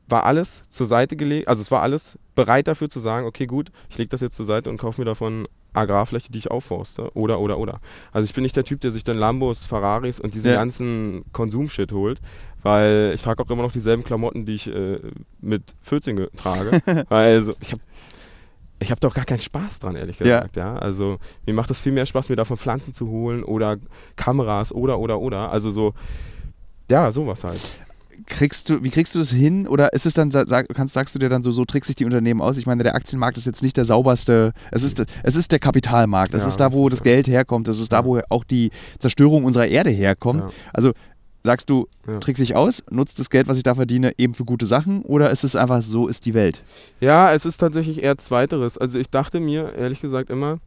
war alles zur Seite gelegt, also es war alles bereit dafür zu sagen, okay, gut, ich lege das jetzt zur Seite und kaufe mir davon Agrarfläche, die ich aufforste. Oder, oder, oder. Also ich bin nicht der Typ, der sich dann Lambos, Ferraris und diesen ja. ganzen Konsumshit holt, weil ich trage auch immer noch dieselben Klamotten, die ich äh, mit 14 trage. weil <laughs> also, ich habe ich habe doch gar keinen Spaß dran, ehrlich gesagt. Ja. ja. Also mir macht es viel mehr Spaß, mir davon Pflanzen zu holen oder Kameras oder, oder, oder. Also so, ja, sowas halt kriegst du, wie kriegst du das hin? Oder ist es dann, sag, kannst, sagst du dir dann so, so trickst sich die Unternehmen aus? Ich meine, der Aktienmarkt ist jetzt nicht der sauberste, es ist, es ist der Kapitalmarkt, es ja, ist da, wo das Geld herkommt, es ist da, wo auch die Zerstörung unserer Erde herkommt. Ja. Also sagst du, ja. trickst dich aus, nutzt das Geld, was ich da verdiene, eben für gute Sachen oder ist es einfach so, ist die Welt? Ja, es ist tatsächlich eher Zweiteres. Also ich dachte mir, ehrlich gesagt, immer,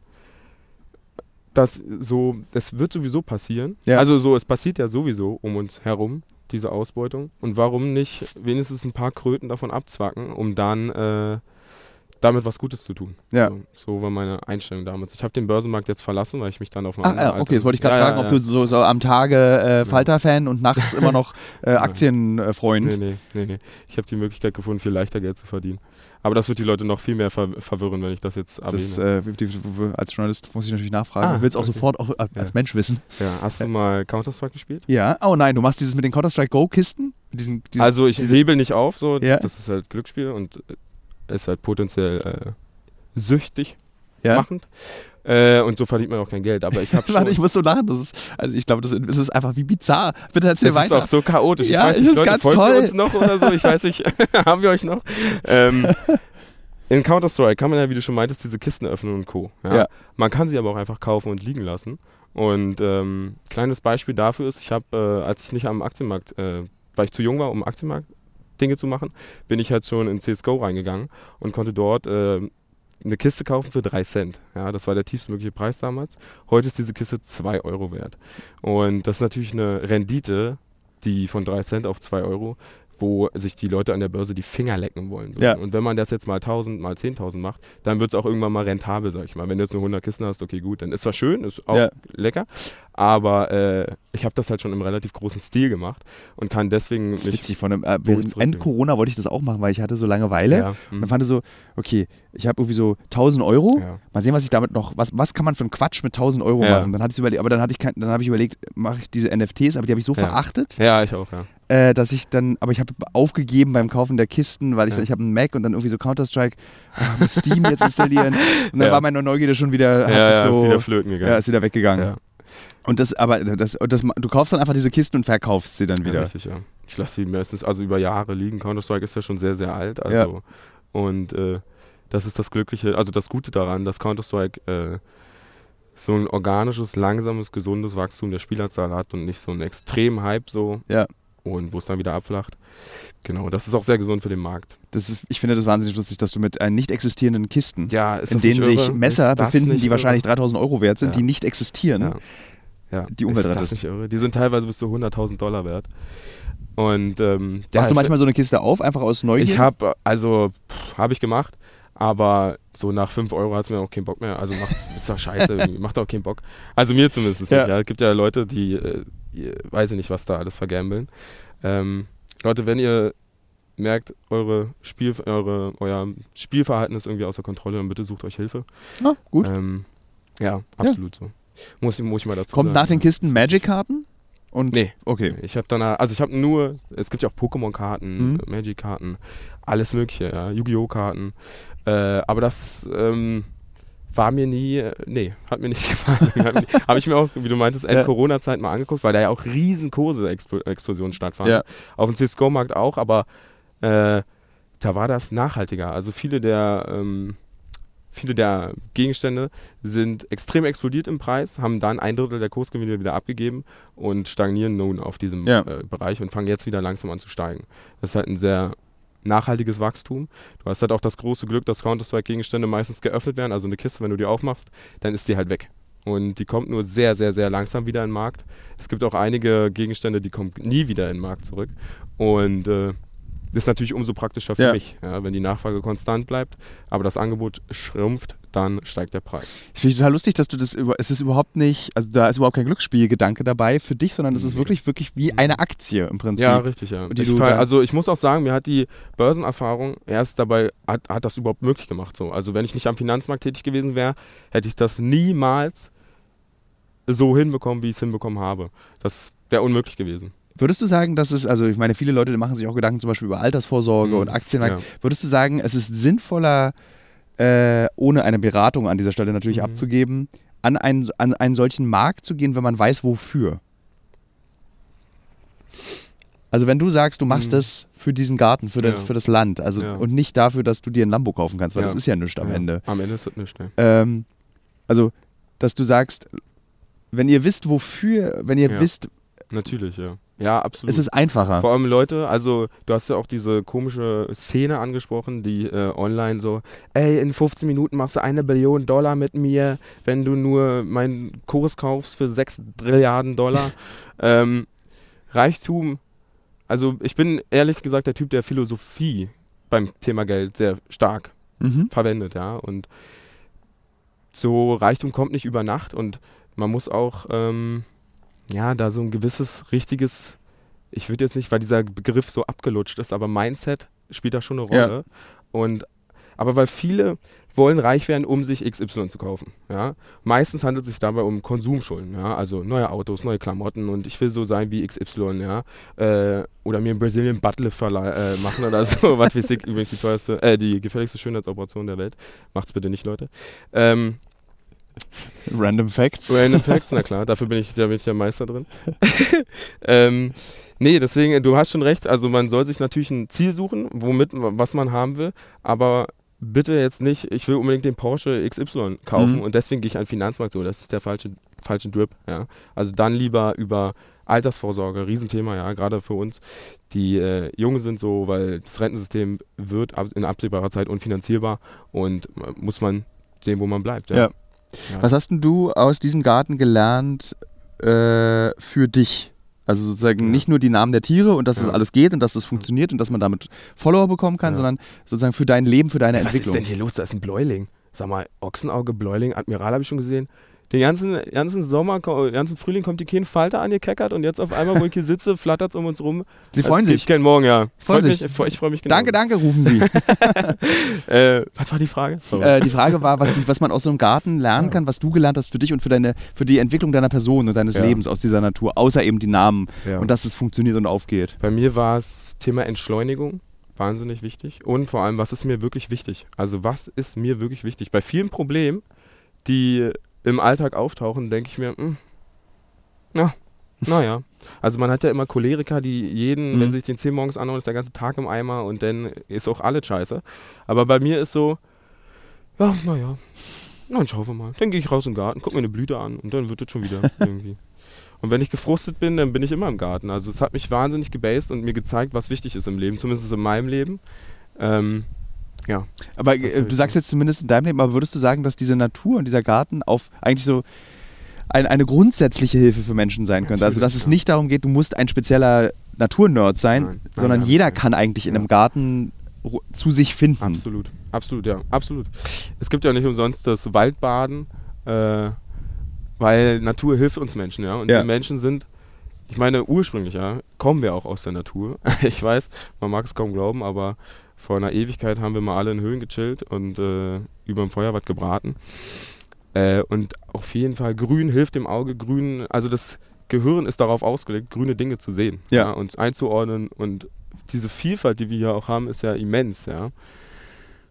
dass so, es wird sowieso passieren. Ja. Also so, es passiert ja sowieso um uns herum diese Ausbeutung. Und warum nicht wenigstens ein paar Kröten davon abzwacken, um dann äh, damit was Gutes zu tun. Ja. So, so war meine Einstellung damals. Ich habe den Börsenmarkt jetzt verlassen, weil ich mich dann auf eine Ach, ja, okay, jetzt wollte ich gerade ja, fragen, ja, ob du so, so, am Tage äh, Falter-Fan und nachts immer noch <laughs> äh, Aktienfreund. Nee, nee, nee, nee. Ich habe die Möglichkeit gefunden, viel leichter Geld zu verdienen. Aber das wird die Leute noch viel mehr ver verwirren, wenn ich das jetzt erwähne. Das, äh, als Journalist muss ich natürlich nachfragen. Ah, du willst auch okay. sofort auch als Mensch wissen. Ja, hast du mal Counter-Strike gespielt? Ja. Oh nein, du machst dieses mit den Counter-Strike Go-Kisten? Diesen, diesen, also ich diese- hebel nicht auf, so. Ja. Das ist halt Glücksspiel und äh, ist halt potenziell äh, süchtig Ja. machend. Äh, und so verdient man auch kein Geld. Aber ich habe. <laughs> Warte, ich muss so lachen. Das ist, also ich glaube, das ist, das ist einfach wie bizarr. Bitte erzähl das ist weiter. auch so chaotisch. Ja, ich weiß nicht, ist Leute, ganz folgt toll. ihr uns noch oder so? Ich weiß nicht, <laughs> <laughs> haben wir euch noch? Ähm, in Counter-Strike kann man ja, wie du schon meintest, diese Kisten öffnen und Co. Ja? Ja. Man kann sie aber auch einfach kaufen und liegen lassen. Und ähm, kleines Beispiel dafür ist, ich habe, äh, als ich nicht am Aktienmarkt, äh, weil ich zu jung war, um Aktienmarkt Dinge zu machen, bin ich halt schon in CSGO reingegangen und konnte dort äh, eine Kiste kaufen für 3 Cent. Ja, das war der tiefstmögliche Preis damals. Heute ist diese Kiste 2 Euro wert. Und das ist natürlich eine Rendite, die von 3 Cent auf 2 Euro, wo sich die Leute an der Börse die Finger lecken wollen. Ja. Und wenn man das jetzt mal 1000, mal 10.000 macht, dann wird es auch irgendwann mal rentabel, sag ich mal. Wenn du jetzt nur 100 Kisten hast, okay, gut, dann ist zwar schön, ist auch Ja. lecker, aber äh, ich habe das halt schon im relativ großen Stil gemacht und kann deswegen Das ist witzig. Von einem, äh, während. End-Corona wollte ich das auch machen, weil ich hatte so Langeweile. Ja, Und dann fand ich so, okay, ich habe irgendwie so 1000 Euro. ja. Mal sehen, was ich damit noch, was, was kann man für einen Quatsch mit 1000 Euro machen? Dann hatte ich überlegt, aber dann hatte ich kein, dann habe ich überlegt, mache ich diese NFTs, aber die habe ich so verachtet, ja, ich auch, ja. Äh, dass ich dann, aber ich habe aufgegeben beim Kaufen der Kisten, weil ich, Ja. ich habe einen Mac und dann irgendwie so Counter-Strike, muss Steam jetzt installieren. <laughs> Und dann Ja. war meine Neugierde schon wieder, hat ja, sich ja, so, wieder flöten gegangen. ja, ist wieder weggegangen. Ja. Und das, aber das, das, du kaufst dann einfach diese Kisten und verkaufst sie dann Ja, wieder. richtig, ja. Ich lasse die meistens also über Jahre liegen. Counter-Strike ist ja schon sehr, sehr alt. Also, Und äh, das ist das Glückliche, also das Gute daran, dass Counter-Strike äh, so ein organisches, langsames, gesundes Wachstum der Spielerzahl hat und nicht so einen extremen Hype so. Ja. Und wo es dann wieder abflacht. Genau, das ist auch sehr gesund für den Markt. Das ist, ich finde das wahnsinnig lustig, dass du mit äh, nicht existierenden Kisten, Ja, in denen sich? Messer befinden, die irre? wahrscheinlich 3000 Euro wert sind, Ja. die nicht existieren, Ja. Ja. die Umwelt rettest. Die sind teilweise bis zu 100.000 Dollar wert. Und ähm, Machst du manchmal so eine Kiste auf, einfach aus Neugier? Ich habe, also, habe ich gemacht, aber so nach 5 Euro hat es mir auch keinen Bock mehr. Also macht ist doch scheiße <laughs> macht auch keinen Bock. Also mir zumindest nicht. Ja. Es gibt ja Leute, die, äh, die weiß ich nicht, was da alles vergambeln. Ähm, Leute, wenn ihr merkt, eure Spiel, eure, euer Spielverhalten ist irgendwie außer Kontrolle, dann bitte sucht euch Hilfe. Ah, gut. Ähm, ja, absolut so. Muss, ich- muss ich mal dazu Kommt sagen. nach den Kisten Magic-Karten? Und Nee. Okay. Ich habe dann, also ich habe nur, es gibt ja auch Pokémon-Karten, Mhm. Magic-Karten, alles mögliche, ja, Yu-Gi-Oh! Karten. Äh, aber das ähm, war mir nie, äh, nee, hat mir nicht <laughs> gefallen. habe ich mir auch, wie du meintest, Ja. End-Corona-Zeit mal angeguckt, weil da ja auch riesen Kurse-Explosionen stattfanden. Ja. Auf dem CSGO-Markt auch, aber äh, da war das nachhaltiger. Also viele der ähm, viele der Gegenstände sind extrem explodiert im Preis, haben dann ein Drittel der Kursgewinne wieder abgegeben und stagnieren nun auf diesem Ja. äh, Bereich und fangen jetzt wieder langsam an zu steigen. Das ist halt ein sehr nachhaltiges Wachstum. Du hast halt auch das große Glück, dass Counter-Strike-Gegenstände meistens geöffnet werden. Also eine Kiste, wenn du die aufmachst, dann ist die halt weg. Und die kommt nur sehr, sehr, sehr langsam wieder in den Markt. Es gibt auch einige Gegenstände, die kommen nie wieder in den Markt zurück. Und äh, ist natürlich umso praktischer für Ja. mich, ja, wenn die Nachfrage konstant bleibt, aber das Angebot schrumpft, dann steigt der Preis. Ich finde total lustig, dass du das über, es ist überhaupt nicht, also da ist überhaupt kein Glücksspielgedanke dabei für dich, sondern es ist Nee. wirklich, wirklich wie eine Aktie im Prinzip. Ja, richtig, ja. Die Ich fall, also ich muss auch sagen, mir hat die Börsenerfahrung erst dabei, hat, hat das überhaupt möglich gemacht. So. Also wenn ich nicht am Finanzmarkt tätig gewesen wäre, hätte ich das niemals so hinbekommen, wie ich es hinbekommen habe. Das wäre unmöglich gewesen. Würdest du sagen, dass es, also ich meine, viele Leute machen sich auch Gedanken zum Beispiel über Altersvorsorge Mhm. und Aktienmarkt. Ja. Würdest du sagen, es ist sinnvoller, äh, ohne eine Beratung an dieser Stelle natürlich Mhm. abzugeben, an einen, an einen solchen Markt zu gehen, wenn man weiß, wofür? Also wenn du sagst, du machst Mhm. das für diesen Garten, für das, Ja. für das Land, also Ja. und nicht dafür, dass du dir ein Lambo kaufen kannst, weil das ist ja nichts am. Ende. Am Ende ist das nichts. Ne? Ähm, also, dass du sagst, wenn ihr wisst, wofür, wenn ihr wisst, Natürlich, ja. Ja, absolut. ist es einfacher. Vor allem Leute, also du hast ja auch diese komische Szene angesprochen, die äh, online so, ey, in 15 Minuten machst du eine Billion Dollar mit mir, wenn du nur meinen Kurs kaufst für 6 Trilliarden Dollar. <laughs> ähm, Reichtum, also ich bin ehrlich gesagt der Typ, der Philosophie beim Thema Geld sehr stark Mhm. verwendet, ja. Und so Reichtum kommt nicht über Nacht und man muss auch, ähm, ja, da so ein gewisses, richtiges, ich würde jetzt nicht, weil dieser Begriff so abgelutscht ist, aber Mindset spielt da schon eine Ja. Rolle. Und aber weil viele wollen reich werden, um sich XY zu kaufen. Ja? Meistens handelt es sich dabei um Konsumschulden, ja? also neue Autos, neue Klamotten und ich will so sein wie XY, ja. Äh, oder mir einen Brazilian Buttlift äh, machen oder so, <laughs> was weiß ich, übrigens die teuerste, äh, die gefährlichste Schönheitsoperation der Welt. Macht's bitte nicht, Leute. Ähm, <laughs> Random Facts. Random Facts, na klar, dafür bin ich, da bin ich der Meister drin. <laughs> ähm, nee, deswegen, du hast schon recht, also man soll sich natürlich ein Ziel suchen, womit, was man haben will, aber bitte jetzt nicht, ich will unbedingt den Porsche XY kaufen mhm. und deswegen gehe ich an den Finanzmarkt so, das ist der falsche, falsche Drip, ja. Also dann lieber über Altersvorsorge, Riesenthema, ja, gerade für uns, die äh, jung sind so, weil das Rentensystem wird in absehbarer Zeit unfinanzierbar und äh, muss man sehen, wo man bleibt. Ja. ja. Ja. Was hast denn du aus diesem Garten gelernt äh, für dich? Also sozusagen ja. nicht nur die Namen der Tiere und dass ja. das alles geht und dass das funktioniert und dass man damit Follower bekommen kann, sondern sozusagen für dein Leben, für deine Was Entwicklung. Was ist denn hier los? Da ist ein Bläuling. Sag mal, Ochsenauge, Bläuling, Admiral habe ich schon gesehen den ganzen, ganzen Sommer, den ganzen Frühling kommt die kein Falter angekeckert und jetzt auf einmal, wo ich hier sitze, <laughs> flattert es um uns rum. Sie freuen sich. Ich kenne morgen, ja. Freut sich. Mich, ich freue mich genau. Danke, danke, rufen Sie. <laughs> äh, was war die Frage? Äh, die Frage war, was, du, was man aus so einem Garten lernen kann, was du gelernt hast für dich und für, deine, für die Entwicklung deiner Person und deines ja. Lebens aus dieser Natur, außer eben die Namen ja. und dass es funktioniert und aufgeht. Bei mir war es Thema Entschleunigung wahnsinnig wichtig und vor allem, was ist mir wirklich wichtig? Also was ist mir wirklich wichtig? Bei vielen Problemen, die im Alltag auftauchen, denke ich mir, mh, hm, na, naja. Also man hat ja immer Choleriker, die jeden, mhm. wenn sie sich den 10 morgens anhauen, ist der ganze Tag im Eimer und dann ist auch alles scheiße. Aber bei mir ist so, ja, naja, dann schauen wir mal. Dann gehe ich raus im Garten, gucke mir eine Blüte an und dann wird es schon wieder <laughs> irgendwie. Und wenn ich gefrustet bin, dann bin ich immer im Garten. Also es hat mich wahnsinnig gebased und mir gezeigt, was wichtig ist im Leben, zumindest in meinem Leben. Ähm, ja. Aber äh, du sagst jetzt zumindest in deinem Leben, aber würdest du sagen, dass diese Natur und dieser Garten auf eigentlich so ein, eine grundsätzliche Hilfe für Menschen sein könnte? Also dass es nicht darum geht, du musst ein spezieller Naturnerd sein, nein, nein, sondern nein, jeder kann eigentlich in einem Garten zu sich finden. Absolut, absolut, ja, absolut. Es gibt ja nicht umsonst das Waldbaden, äh, weil Natur hilft uns Menschen, ja. Und ja. die Menschen sind, ich meine, ursprünglich, ja, kommen wir auch aus der Natur. <laughs> ich weiß, man mag es kaum glauben, aber vor einer Ewigkeit haben wir mal alle in Höhlen gechillt und äh, über dem Feuer was gebraten. Äh, und auf jeden Fall, grün hilft dem Auge, grün, also das Gehirn ist darauf ausgelegt, grüne Dinge zu sehen ja. ja und einzuordnen. Und diese Vielfalt, die wir hier auch haben, ist ja immens, ja.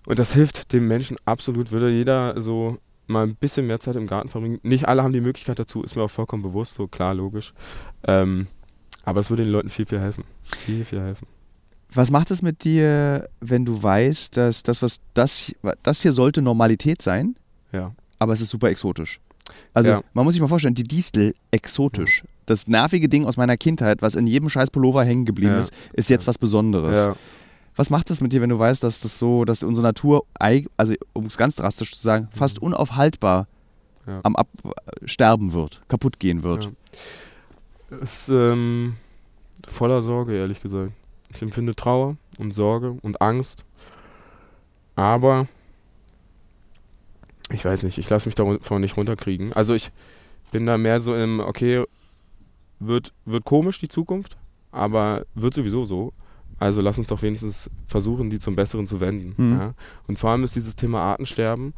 Und das hilft dem Menschen absolut, würde jeder so mal ein bisschen mehr Zeit im Garten verbringen. Nicht alle haben die Möglichkeit dazu, ist mir auch vollkommen bewusst, so klar, logisch. Ähm, aber es würde den Leuten viel, viel helfen. Viel, viel helfen. Was macht es mit dir, wenn du weißt, dass das, was das, das hier sollte Normalität sein, ja. aber es ist super exotisch? Also ja. man muss sich mal vorstellen, die Distel exotisch. Ja. Das nervige Ding aus meiner Kindheit, was in jedem scheiß Pullover hängen geblieben ja. ist, ist jetzt was Besonderes. Was macht das mit dir, wenn du weißt, dass das so, dass unsere Natur, also um es ganz drastisch zu sagen, fast mhm. unaufhaltbar am Absterben wird, kaputt gehen wird? Ist ähm, voller Sorge, ehrlich gesagt. Ich empfinde Trauer und Sorge und Angst. Aber ich weiß nicht, ich lasse mich davon nicht runterkriegen. Also ich bin da mehr so im, okay, wird, wird komisch die Zukunft, aber wird sowieso so. Also lass uns doch wenigstens versuchen, die zum Besseren zu wenden. Mhm. Ja? Und vor allem ist dieses Thema Artensterben,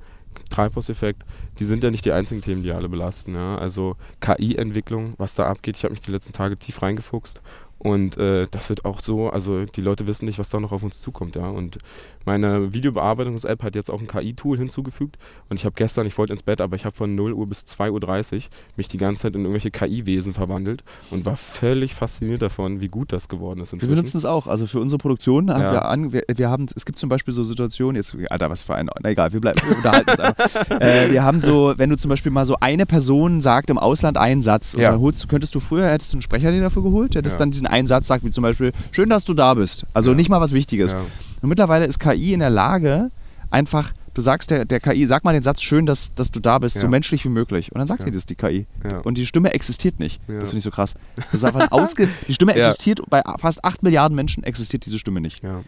Treibhauseffekt, die sind ja nicht die einzigen Themen, die alle belasten. Ja? Also KI-Entwicklung, was da abgeht, ich habe mich die letzten Tage tief reingefuchst und äh, das wird auch so, also die Leute wissen nicht, was da noch auf uns zukommt, ja. Und meine Videobearbeitungs-App hat jetzt auch ein KI-Tool hinzugefügt. Und ich habe gestern, ich wollte ins Bett, aber ich habe von 0 Uhr bis 2.30 Uhr mich die ganze Zeit in irgendwelche KI-Wesen verwandelt und war völlig fasziniert davon, wie gut das geworden ist. Inzwischen. Wir benutzen es auch. Also für unsere Produktion haben ja. wir an, wir, wir, haben, es gibt zum Beispiel so Situationen, jetzt, Alter, was für ein, na egal, wir, bleiben, wir unterhalten uns einfach. <laughs> äh, wir haben so, wenn du zum Beispiel mal so eine Person sagt im Ausland einen Satz und ja. dann holst, könntest du früher, hättest du einen Sprecher dir dafür geholt, hättest ja. dann diesen einen Satz sagt, wie zum Beispiel, schön, dass du da bist. Also ja. nicht mal was Wichtiges. Ja. Und mittlerweile ist KI in der Lage, einfach, du sagst der, der KI, sag mal den Satz, schön, dass, dass du da bist, ja. so menschlich wie möglich. Und dann sagt dir das die KI. Und die Stimme existiert nicht. Das finde ich so krass. Das ist einfach ausge <laughs> die Stimme existiert, bei fast 8 Milliarden Menschen existiert diese Stimme nicht. Ja.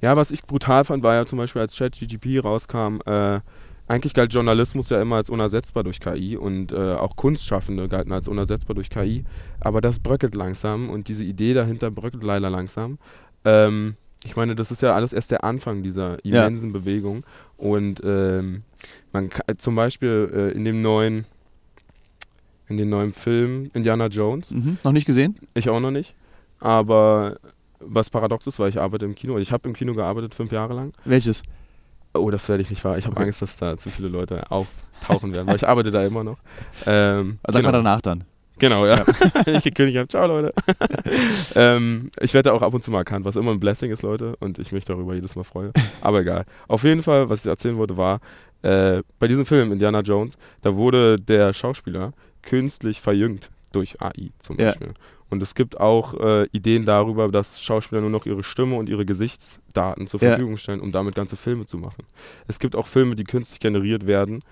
ja, was ich brutal fand, war ja zum Beispiel, als ChatGPT rauskam, äh, eigentlich galt Journalismus ja immer als unersetzbar durch KI und äh, auch Kunstschaffende galten als unersetzbar durch KI. Aber das bröckelt langsam und diese Idee dahinter bröckelt leider langsam. Ähm, ich meine, das ist ja alles erst der Anfang dieser immensen ja. Bewegung. Und ähm, man kann, zum Beispiel äh, in dem neuen, in dem neuen Film Indiana Jones. Mhm. Noch nicht gesehen? Ich auch noch nicht. Aber was paradox ist, weil ich arbeite im Kino. Ich habe im Kino gearbeitet fünf Jahre lang. Welches? Oh, das werde ich nicht wahr. Ich habe. Angst, dass da zu viele Leute auftauchen werden, weil ich arbeite da immer noch. <laughs> Ähm, also sag genau. mal danach dann. Genau, ja. ja. <laughs> ich König habe. Ciao, Leute. <laughs> ähm, ich werde auch ab und zu mal erkannt, was immer ein Blessing ist, Leute. Und ich mich darüber jedes Mal freue. Aber egal. Auf jeden Fall, was ich erzählen wollte, war, äh, bei diesem Film Indiana Jones, da wurde der Schauspieler künstlich verjüngt durch AI zum Beispiel. Ja. Und es gibt auch äh, Ideen darüber, dass Schauspieler nur noch ihre Stimme und ihre Gesichtsdaten zur Verfügung stellen, um damit ganze Filme zu machen. Es gibt auch Filme, die künstlich generiert werden,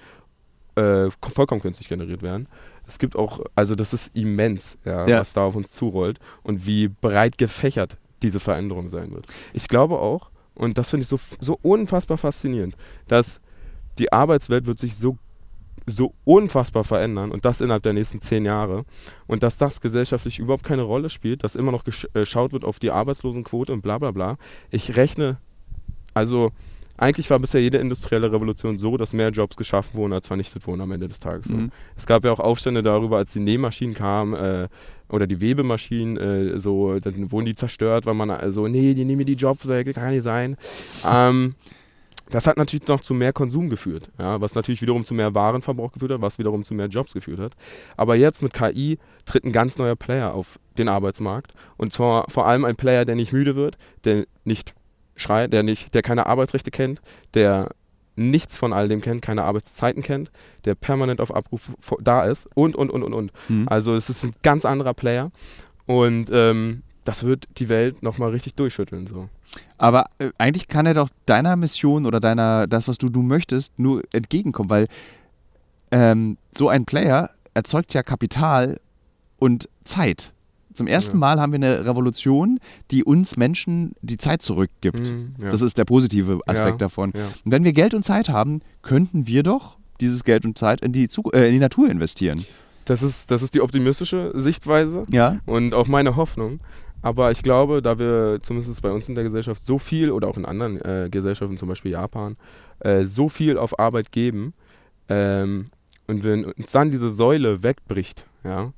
äh, vollkommen künstlich generiert werden. Es gibt auch, also das ist immens, ja, ja. was da auf uns zurollt und wie breit gefächert diese Veränderung sein wird. Ich glaube auch, und das finde ich so, so unfassbar faszinierend, dass die Arbeitswelt wird sich so so unfassbar verändern und das innerhalb der nächsten zehn Jahre und dass das gesellschaftlich überhaupt keine Rolle spielt, dass immer noch äh, geschaut wird auf die Arbeitslosenquote und bla bla bla. Ich rechne, also eigentlich war bisher jede industrielle Revolution so, dass mehr Jobs geschaffen wurden als vernichtet wurden am Ende des Tages. Mhm. Es gab ja auch Aufstände darüber, als die Nähmaschinen kamen äh, oder die Webemaschinen, äh, so, dann wurden die zerstört, weil man so, also, nee, die nehmen die Jobs weg, kann nicht sein. ähm, das hat natürlich noch zu mehr Konsum geführt, ja, was natürlich wiederum zu mehr Warenverbrauch geführt hat, was wiederum zu mehr Jobs geführt hat. Aber jetzt mit KI tritt ein ganz neuer Player auf den Arbeitsmarkt und zwar vor allem ein Player, der nicht müde wird, der nicht schreit, der nicht, der keine Arbeitsrechte kennt, der nichts von all dem kennt, keine Arbeitszeiten kennt, der permanent auf Abruf da ist und und und und und. Mhm. Also es ist ein ganz anderer Player und ähm, das wird die Welt nochmal richtig durchschütteln. So. Aber äh, eigentlich kann er doch deiner Mission oder deiner, das, was du, du möchtest, nur entgegenkommen, weil ähm, so ein Player erzeugt ja Kapital und Zeit. Zum ersten ja. Mal haben wir eine Revolution, die uns Menschen die Zeit zurückgibt. Mhm, ja. Das ist der positive Aspekt ja, davon. Und wenn wir Geld und Zeit haben, könnten wir doch dieses Geld und Zeit in die, äh, in die Natur investieren. Das ist, das ist die optimistische Sichtweise ja. und auch meine Hoffnung. Aber ich glaube, da wir zumindest bei uns in der Gesellschaft so viel oder auch in anderen äh, Gesellschaften, zum Beispiel Japan, äh, so viel auf Arbeit geben ähm, und wenn uns dann diese Säule wegbricht, ja,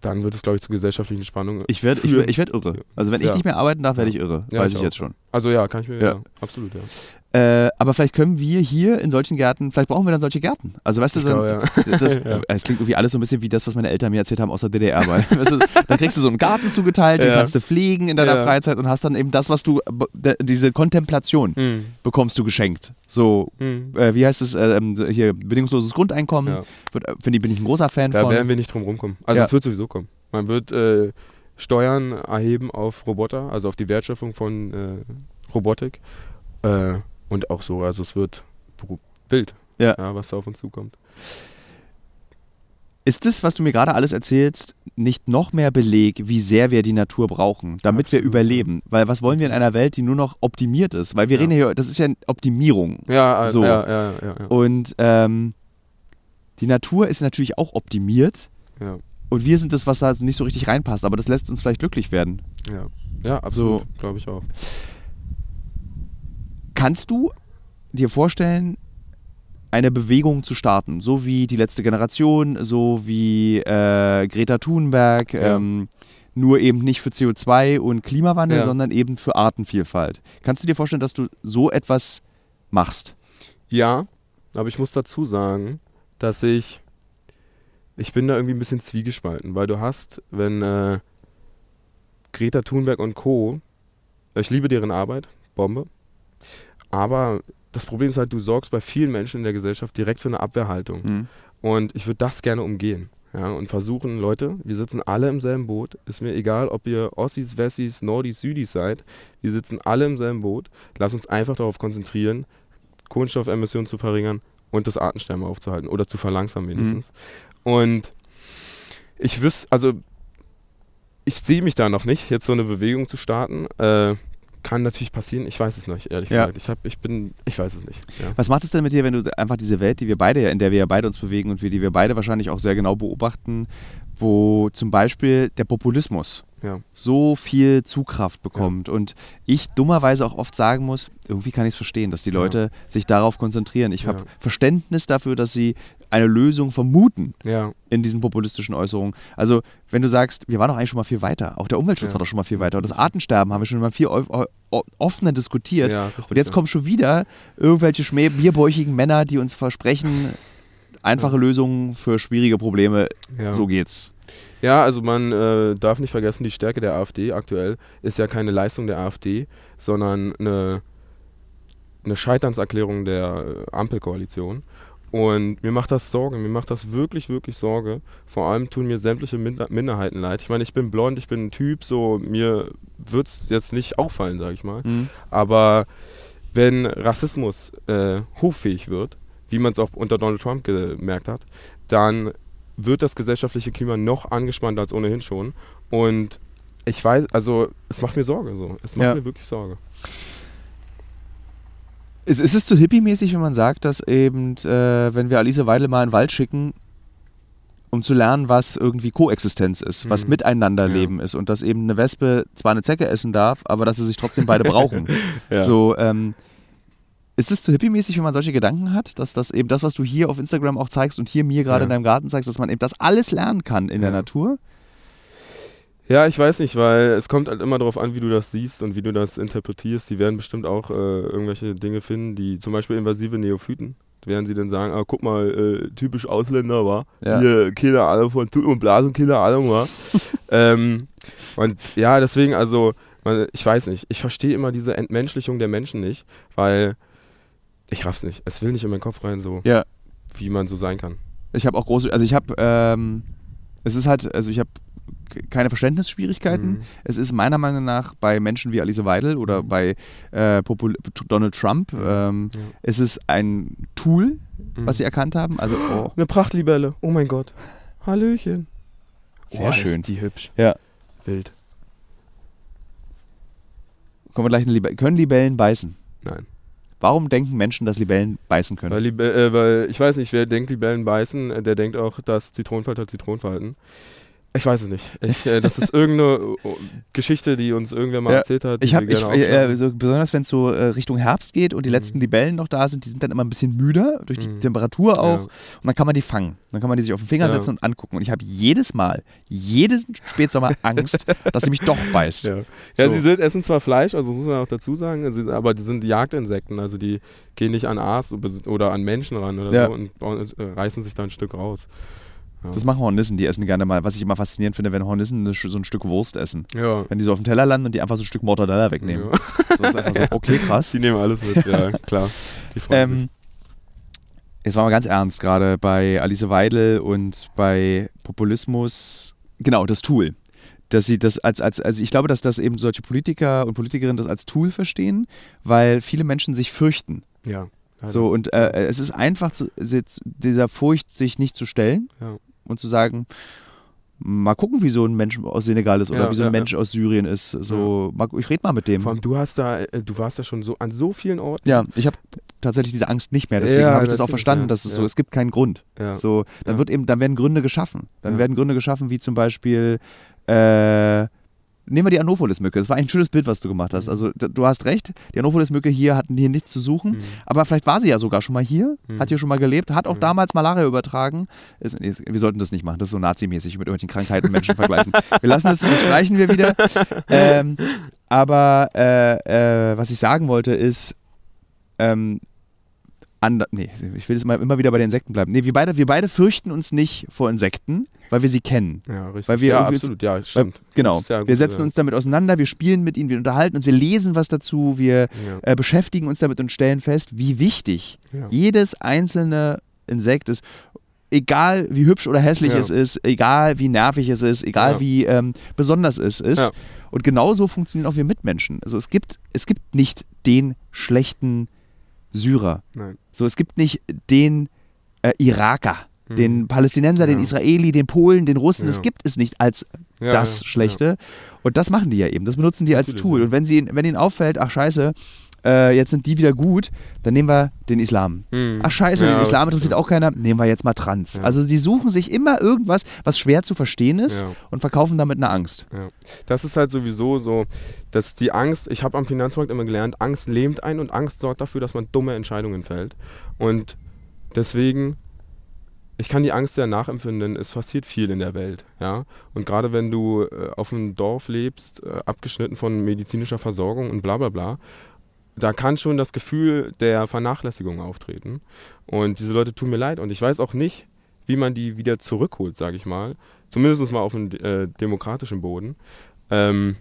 dann wird es, glaube ich, zu gesellschaftlichen Spannungen. Ich werde ich, ich werd irre. Also wenn ja. ich nicht mehr arbeiten darf, werde ich irre. Ja, weiß ich, ich jetzt schon. Also ja, kann ich mir, ja. absolut, ja. Äh, aber vielleicht können wir hier in solchen Gärten, vielleicht brauchen wir dann solche Gärten. Also weißt du, so, glaube, ja. <laughs> das, <laughs> ja. es klingt irgendwie alles so ein bisschen wie das, was meine Eltern mir erzählt haben aus der DDR. Weil, <laughs> weißt du, dann kriegst du so einen Garten zugeteilt, den kannst du pflegen in deiner Freizeit und hast dann eben das, was du, diese Kontemplation mhm. bekommst du geschenkt. So, mhm. äh, wie heißt es, äh, ähm, hier, bedingungsloses Grundeinkommen, ja. Find, bin ich ein großer Fan da von. Da werden wir nicht drum rumkommen. Also es wird sowieso kommen. Man wird äh, Steuern erheben auf Roboter, also auf die Wertschöpfung von äh, Robotik. Äh, und auch so, also es wird wild, ja. ja. was da auf uns zukommt. Ist das, was du mir gerade alles erzählst, nicht noch mehr Beleg, wie sehr wir die Natur brauchen, damit Absolut. wir überleben? Weil was wollen wir in einer Welt, die nur noch optimiert ist? Weil wir ja. reden hier, das ist ja Optimierung. Ja, so. ja, ja, ja, ja. Und ähm, die Natur ist natürlich auch optimiert. Ja. Und wir sind das, was da nicht so richtig reinpasst. Aber das lässt uns vielleicht glücklich werden. Ja, ja absolut. So. Glaube ich auch. Kannst du dir vorstellen, eine Bewegung zu starten, so wie die letzte Generation, so wie äh, Greta Thunberg, ja. ähm, nur eben nicht für CO2 und Klimawandel, ja. sondern eben für Artenvielfalt. Kannst du dir vorstellen, dass du so etwas machst? Ja, aber ich muss dazu sagen, dass ich, ich bin da irgendwie ein bisschen zwiegespalten, weil du hast, wenn äh, Greta Thunberg und Co., ich liebe deren Arbeit, Bombe, aber das Problem ist halt, du sorgst bei vielen Menschen in der Gesellschaft direkt für eine Abwehrhaltung. Mhm. Und ich würde das gerne umgehen. Ja, und versuchen, Leute, wir sitzen alle im selben Boot. Ist mir egal, ob ihr Ossis, Wessis, Nordis, Südis seid. Wir sitzen alle im selben Boot. Lass uns einfach darauf konzentrieren, Kohlenstoffemissionen zu verringern und das Artensterben aufzuhalten oder zu verlangsamen wenigstens. Mhm. Und ich wüsste, also ich sehe mich da noch nicht, jetzt so eine Bewegung zu starten. Äh, kann natürlich passieren. Ich weiß es nicht, ehrlich Ja. gesagt. Ich, hab, ich bin, ich weiß es nicht. Ja. Was macht es denn mit dir, wenn du einfach diese Welt, die wir beide, ja- in der wir ja beide uns bewegen und wir, die wir beide wahrscheinlich auch sehr genau beobachten, wo zum Beispiel der Populismus Ja. so viel Zugkraft bekommt und ich dummerweise auch oft sagen muss, irgendwie kann ich es verstehen, dass die Leute sich darauf konzentrieren. Ich habe Ja. Verständnis dafür, dass sie eine Lösung vermuten ja, in diesen populistischen Äußerungen. Also, wenn du sagst, wir waren doch eigentlich schon mal viel weiter, auch der Umweltschutz Ja. war doch schon mal viel weiter, und das Artensterben haben wir schon mal viel offener diskutiert. Ja, richtig, und jetzt kommen schon wieder irgendwelche bierbäuchigen Männer, die uns versprechen, einfache Lösungen für schwierige Probleme. So geht's. Ja, also man äh, darf nicht vergessen, die Stärke der AfD aktuell ist ja keine Leistung der AfD, sondern eine, eine Scheiternserklärung der äh, Ampelkoalition. Und mir macht das Sorge, mir macht das wirklich, wirklich Sorge. Vor allem tun mir sämtliche Minder Minderheiten leid. Ich meine, ich bin blond, ich bin ein Typ, so mir wird es jetzt nicht auffallen, sage ich mal. Aber wenn Rassismus äh, hochfähig wird, wie man es auch unter Donald Trump gemerkt hat, dann wird das gesellschaftliche Klima noch angespannter als ohnehin schon. Und ich weiß, also es macht mir Sorge so. Es macht Ja. mir wirklich Sorge. Ist, ist es zu hippie-mäßig, wenn man sagt, dass eben, äh, wenn wir Alice Weidel mal in den Wald schicken, um zu lernen, was irgendwie Koexistenz ist, was Mhm. Miteinanderleben ist und dass eben eine Wespe zwar eine Zecke essen darf, aber dass sie sich trotzdem beide brauchen. <laughs> Ja. So, ähm, ist es zu hippie-mäßig, wenn man solche Gedanken hat, dass das eben das, was du hier auf Instagram auch zeigst und hier mir gerade Ja. in deinem Garten zeigst, dass man eben das alles lernen kann in der Ja. Natur? Ja, ich weiß nicht, weil es kommt halt immer darauf an, wie du das siehst und wie du das interpretierst. Die werden bestimmt auch äh, irgendwelche Dinge finden, die zum Beispiel invasive Neophyten. Werden sie dann sagen, ah, guck mal, äh, typisch Ausländer, war. Ja. Hier, keine Ahnung von Tut und Blasen, keine Ahnung, war. <laughs> ähm, und ja, deswegen, also, ich weiß nicht. Ich verstehe immer diese Entmenschlichung der Menschen nicht, weil ich raff's nicht. Es will nicht in meinen Kopf rein, so, Ja. wie man so sein kann. Ich habe auch große, also ich habe, ähm, es ist halt, also ich habe keine Verständnisschwierigkeiten. Mhm. Es ist meiner Meinung nach bei Menschen wie Alice Weidel oder Mhm. bei äh, Donald Trump, ähm, Ja. es ist ein Tool, Mhm. was sie erkannt haben. Also, oh, Eine Prachtlibelle. Oh mein Gott. Hallöchen. Sehr oh, schön. Ist die hübsch. Ja. Wild. kommen wir gleich eine Libe können Libellen beißen? Nein. Warum denken Menschen, dass Libellen beißen können? Weil, äh, weil ich weiß nicht, wer denkt, Libellen beißen, äh, der denkt auch, dass Zitronenfalter Zitronenfalten. Ich weiß es nicht. Ich, äh, das ist irgendeine äh, Geschichte, die uns irgendwer mal Ja, erzählt hat. Ich wir ich, äh, aufschreiben. so, besonders wenn es so äh, Richtung Herbst geht und die Mhm. letzten Libellen noch da sind, die sind dann immer ein bisschen müder durch die Mhm. Temperatur auch. Ja. Und dann kann man die fangen. Dann kann man die sich auf den Finger Ja. setzen und angucken. Und ich habe jedes Mal, jeden Spätsommer Angst, <laughs> dass sie mich doch beißt. Ja, So. sie sind, essen zwar Fleisch, also das muss man auch dazu sagen, sie, aber die sind Jagdinsekten, also die gehen nicht an Aas oder an Menschen ran oder so und äh, reißen sich da ein Stück raus. Ja. Das machen Hornissen, die essen gerne mal. Was ich immer faszinierend finde, wenn Hornissen eine, so ein Stück Wurst essen. ja. Wenn die so auf dem Teller landen und die einfach so ein Stück Mortadella wegnehmen. ja. Das ist einfach so, okay, krass. Die nehmen alles mit, ja, klar. Die freuen sich. Ähm, jetzt waren wir ganz ernst gerade bei Alice Weidel und bei Populismus. Genau, das Tool. Dass sie das als, als, also ich glaube, dass das eben solche Politiker und Politikerinnen das als Tool verstehen, weil viele Menschen sich fürchten. Ja. So, und äh, es ist einfach, zu, sich- dieser Furcht sich nicht zu stellen Ja. Und zu sagen, mal gucken, wie so ein Mensch aus Senegal ist oder Ja, wie so ein ja, Mensch aus Syrien ist. So, mal, ich rede mal mit dem. Vor allem, du hast da, äh, du warst da schon so an so vielen Orten. Ja, ich habe tatsächlich diese Angst nicht mehr. Deswegen Ja, habe ich das auch verstanden, ja, dass es so, ja. es gibt keinen Grund. Ja. So, dann Ja. wird eben, dann werden Gründe geschaffen. Dann Ja. werden Gründe geschaffen, wie zum Beispiel, äh, nehmen wir die Anopheles-Mücke. Das war ein schönes Bild, was du gemacht hast. Mhm. Also du hast recht, die Anopheles-Mücke hier hatten hier nichts zu suchen, Mhm. aber vielleicht war sie ja sogar schon mal hier, Mhm. hat hier schon mal gelebt, hat auch Mhm. damals Malaria übertragen. Ist, ist, wir sollten das nicht machen, das ist so nazimäßig mit irgendwelchen Krankheiten Menschen vergleichen. <laughs> Wir lassen das, das streichen wir wieder. Ähm, aber äh, äh, was ich sagen wollte ist, ähm, ander, nee, ich will jetzt mal immer wieder bei den Insekten bleiben. Nee, wir beide, wir beide fürchten uns nicht vor Insekten, weil wir sie kennen. Ja, richtig. Weil wir ja, absolut, ja, stimmt. Genau. Das ist ja wir gut, setzen ja. uns damit auseinander, wir spielen mit ihnen, wir unterhalten uns, wir lesen was dazu, wir Ja. äh, beschäftigen uns damit und stellen fest, wie wichtig jedes einzelne Insekt ist. Egal wie hübsch oder hässlich Ja. es ist, egal wie nervig es ist, egal Ja. wie ähm, besonders es ist. Ja. Und genauso funktionieren auch wir Mitmenschen. Also es gibt, es gibt nicht den schlechten Syrer. Nein. So, es gibt nicht den äh, Iraker. Den Palästinenser, den Ja. Israeli, den Polen, den Russen, das Ja. gibt es nicht als Ja, das Schlechte. Und das machen die ja eben. Das benutzen die als Natürlich, Tool. ja. Und wenn, sie, wenn ihnen auffällt, ach scheiße, äh, jetzt sind die wieder gut, dann nehmen wir den Islam. Mhm. Ach scheiße, den Islam interessiert auch keiner, nehmen wir jetzt mal Trans. Also die suchen sich immer irgendwas, was schwer zu verstehen ist und verkaufen damit eine Angst. Das ist halt sowieso so, dass die Angst, ich habe am Finanzmarkt immer gelernt, Angst lähmt ein und Angst sorgt dafür, dass man dumme Entscheidungen fällt. Und deswegen, ich kann die Angst sehr nachempfinden, es passiert viel in der Welt. Ja? Und gerade wenn du äh, auf einem Dorf lebst, äh, abgeschnitten von medizinischer Versorgung und bla bla bla, da kann schon das Gefühl der Vernachlässigung auftreten. Und diese Leute tun mir leid und ich weiß auch nicht, wie man die wieder zurückholt, sage ich mal. Zumindest mal auf einem äh, demokratischen Boden. Ähm,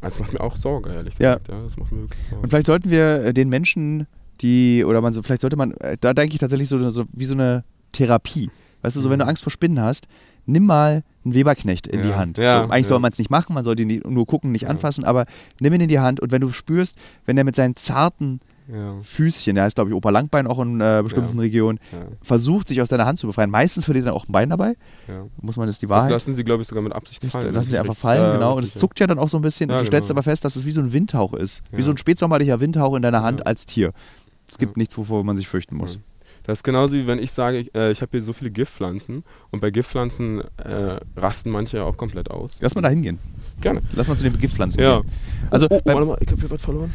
das macht mir auch Sorge, ehrlich Ja. gesagt. Ja. das macht mir wirklich Sorge. Und vielleicht sollten wir äh, den Menschen, die, oder man so, vielleicht sollte man, äh, da denke ich tatsächlich so, so wie so eine Therapie. Weißt du, so wenn du Mhm. Angst vor Spinnen hast, nimm mal einen Weberknecht in die Ja. Hand. Ja, so, eigentlich ja. soll man es nicht machen, man sollte ihn nie- nur gucken, nicht anfassen, aber nimm ihn in die Hand und wenn du spürst, wenn er mit seinen zarten ja, Füßchen, der heißt glaube ich Opa Langbein auch in äh, bestimmten. Regionen, versucht sich aus deiner Hand zu befreien. Meistens verliert er dann auch ein Bein dabei, muss man das die Das Wahrheit. lassen sie, glaube ich, sogar mit Absicht Das fallen. lassen sie einfach fallen, genau. Und es zuckt ja dann auch so ein bisschen. Und du stellst genau. aber fest, dass es wie so ein Windhauch ist. Wie so ein spätsommerlicher Windhauch in deiner Hand als Tier. Es gibt nichts, wovor man sich fürchten muss. Das ist genauso wie wenn ich sage, ich, äh, ich habe hier so viele Giftpflanzen und bei Giftpflanzen äh, rasten manche auch komplett aus. Lass mal da hingehen. Gerne. Lass mal zu den Giftpflanzen Ja. gehen. Also oh, oh, beim, warte mal, ich habe hier was verloren.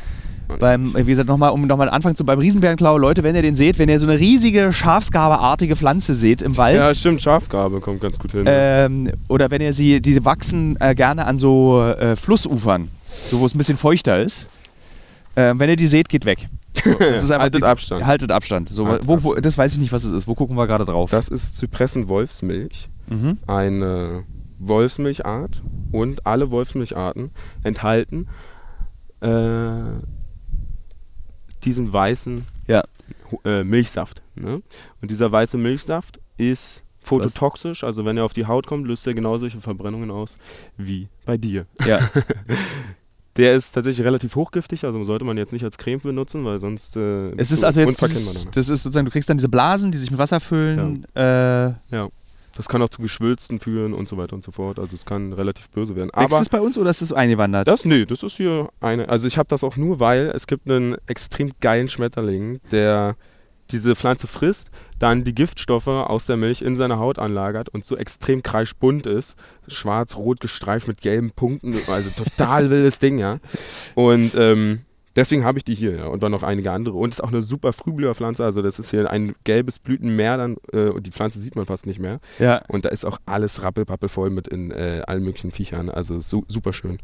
beim, wie gesagt, nochmal, um nochmal Anfang zu beim Riesenbärenklau, Leute, wenn ihr den seht, wenn ihr so eine riesige Schafsgabeartige Pflanze seht im Wald, Ja, stimmt, Schafgabe kommt ganz gut hin. ähm, oder wenn ihr sie, diese wachsen äh, gerne an so äh, Flussufern, so wo es ein bisschen feuchter ist. Ähm, wenn ihr die seht, geht weg. So, <laughs> Haltet die- Abstand. Haltet Abstand. So, Haltet wo, wo, das weiß ich nicht, was es ist. Wo gucken wir gerade drauf? Das ist Zypressen-Wolfsmilch, mhm. eine Wolfsmilchart und alle Wolfsmilcharten enthalten äh, diesen weißen Ja. Äh, Milchsaft. Ne? Und dieser weiße Milchsaft ist phototoxisch, also wenn er auf die Haut kommt, löst er genau solche Verbrennungen aus wie bei dir. Ja. <laughs> Der ist tatsächlich relativ hochgiftig, also sollte man jetzt nicht als Creme benutzen, weil sonst äh, Es ist also jetzt, dieses, danach. das ist sozusagen, du kriegst dann diese Blasen, die sich mit Wasser füllen. Äh, Das kann auch zu Geschwülsten führen und so weiter und so fort. Also es kann relativ böse werden. Aber es bei uns oder ist es eingewandert? das, nee, das ist hier eine. Also ich habe das auch nur, weil es gibt einen extrem geilen Schmetterling, der diese Pflanze frisst, dann die Giftstoffe aus der Milch in seine Haut anlagert und so extrem kreischbunt ist. Schwarz-rot gestreift mit gelben Punkten. Also total <laughs> wildes Ding, ja. Und ähm, deswegen habe ich die hier, ja. Und dann noch einige andere. Und es ist auch eine super Frühblüherpflanze. Also das ist hier ein gelbes Blütenmeer dann. Äh, und die Pflanze sieht man fast nicht mehr. ja. Und da ist auch alles rappelpappel voll mit in äh, allen möglichen Viechern. Also su super schön.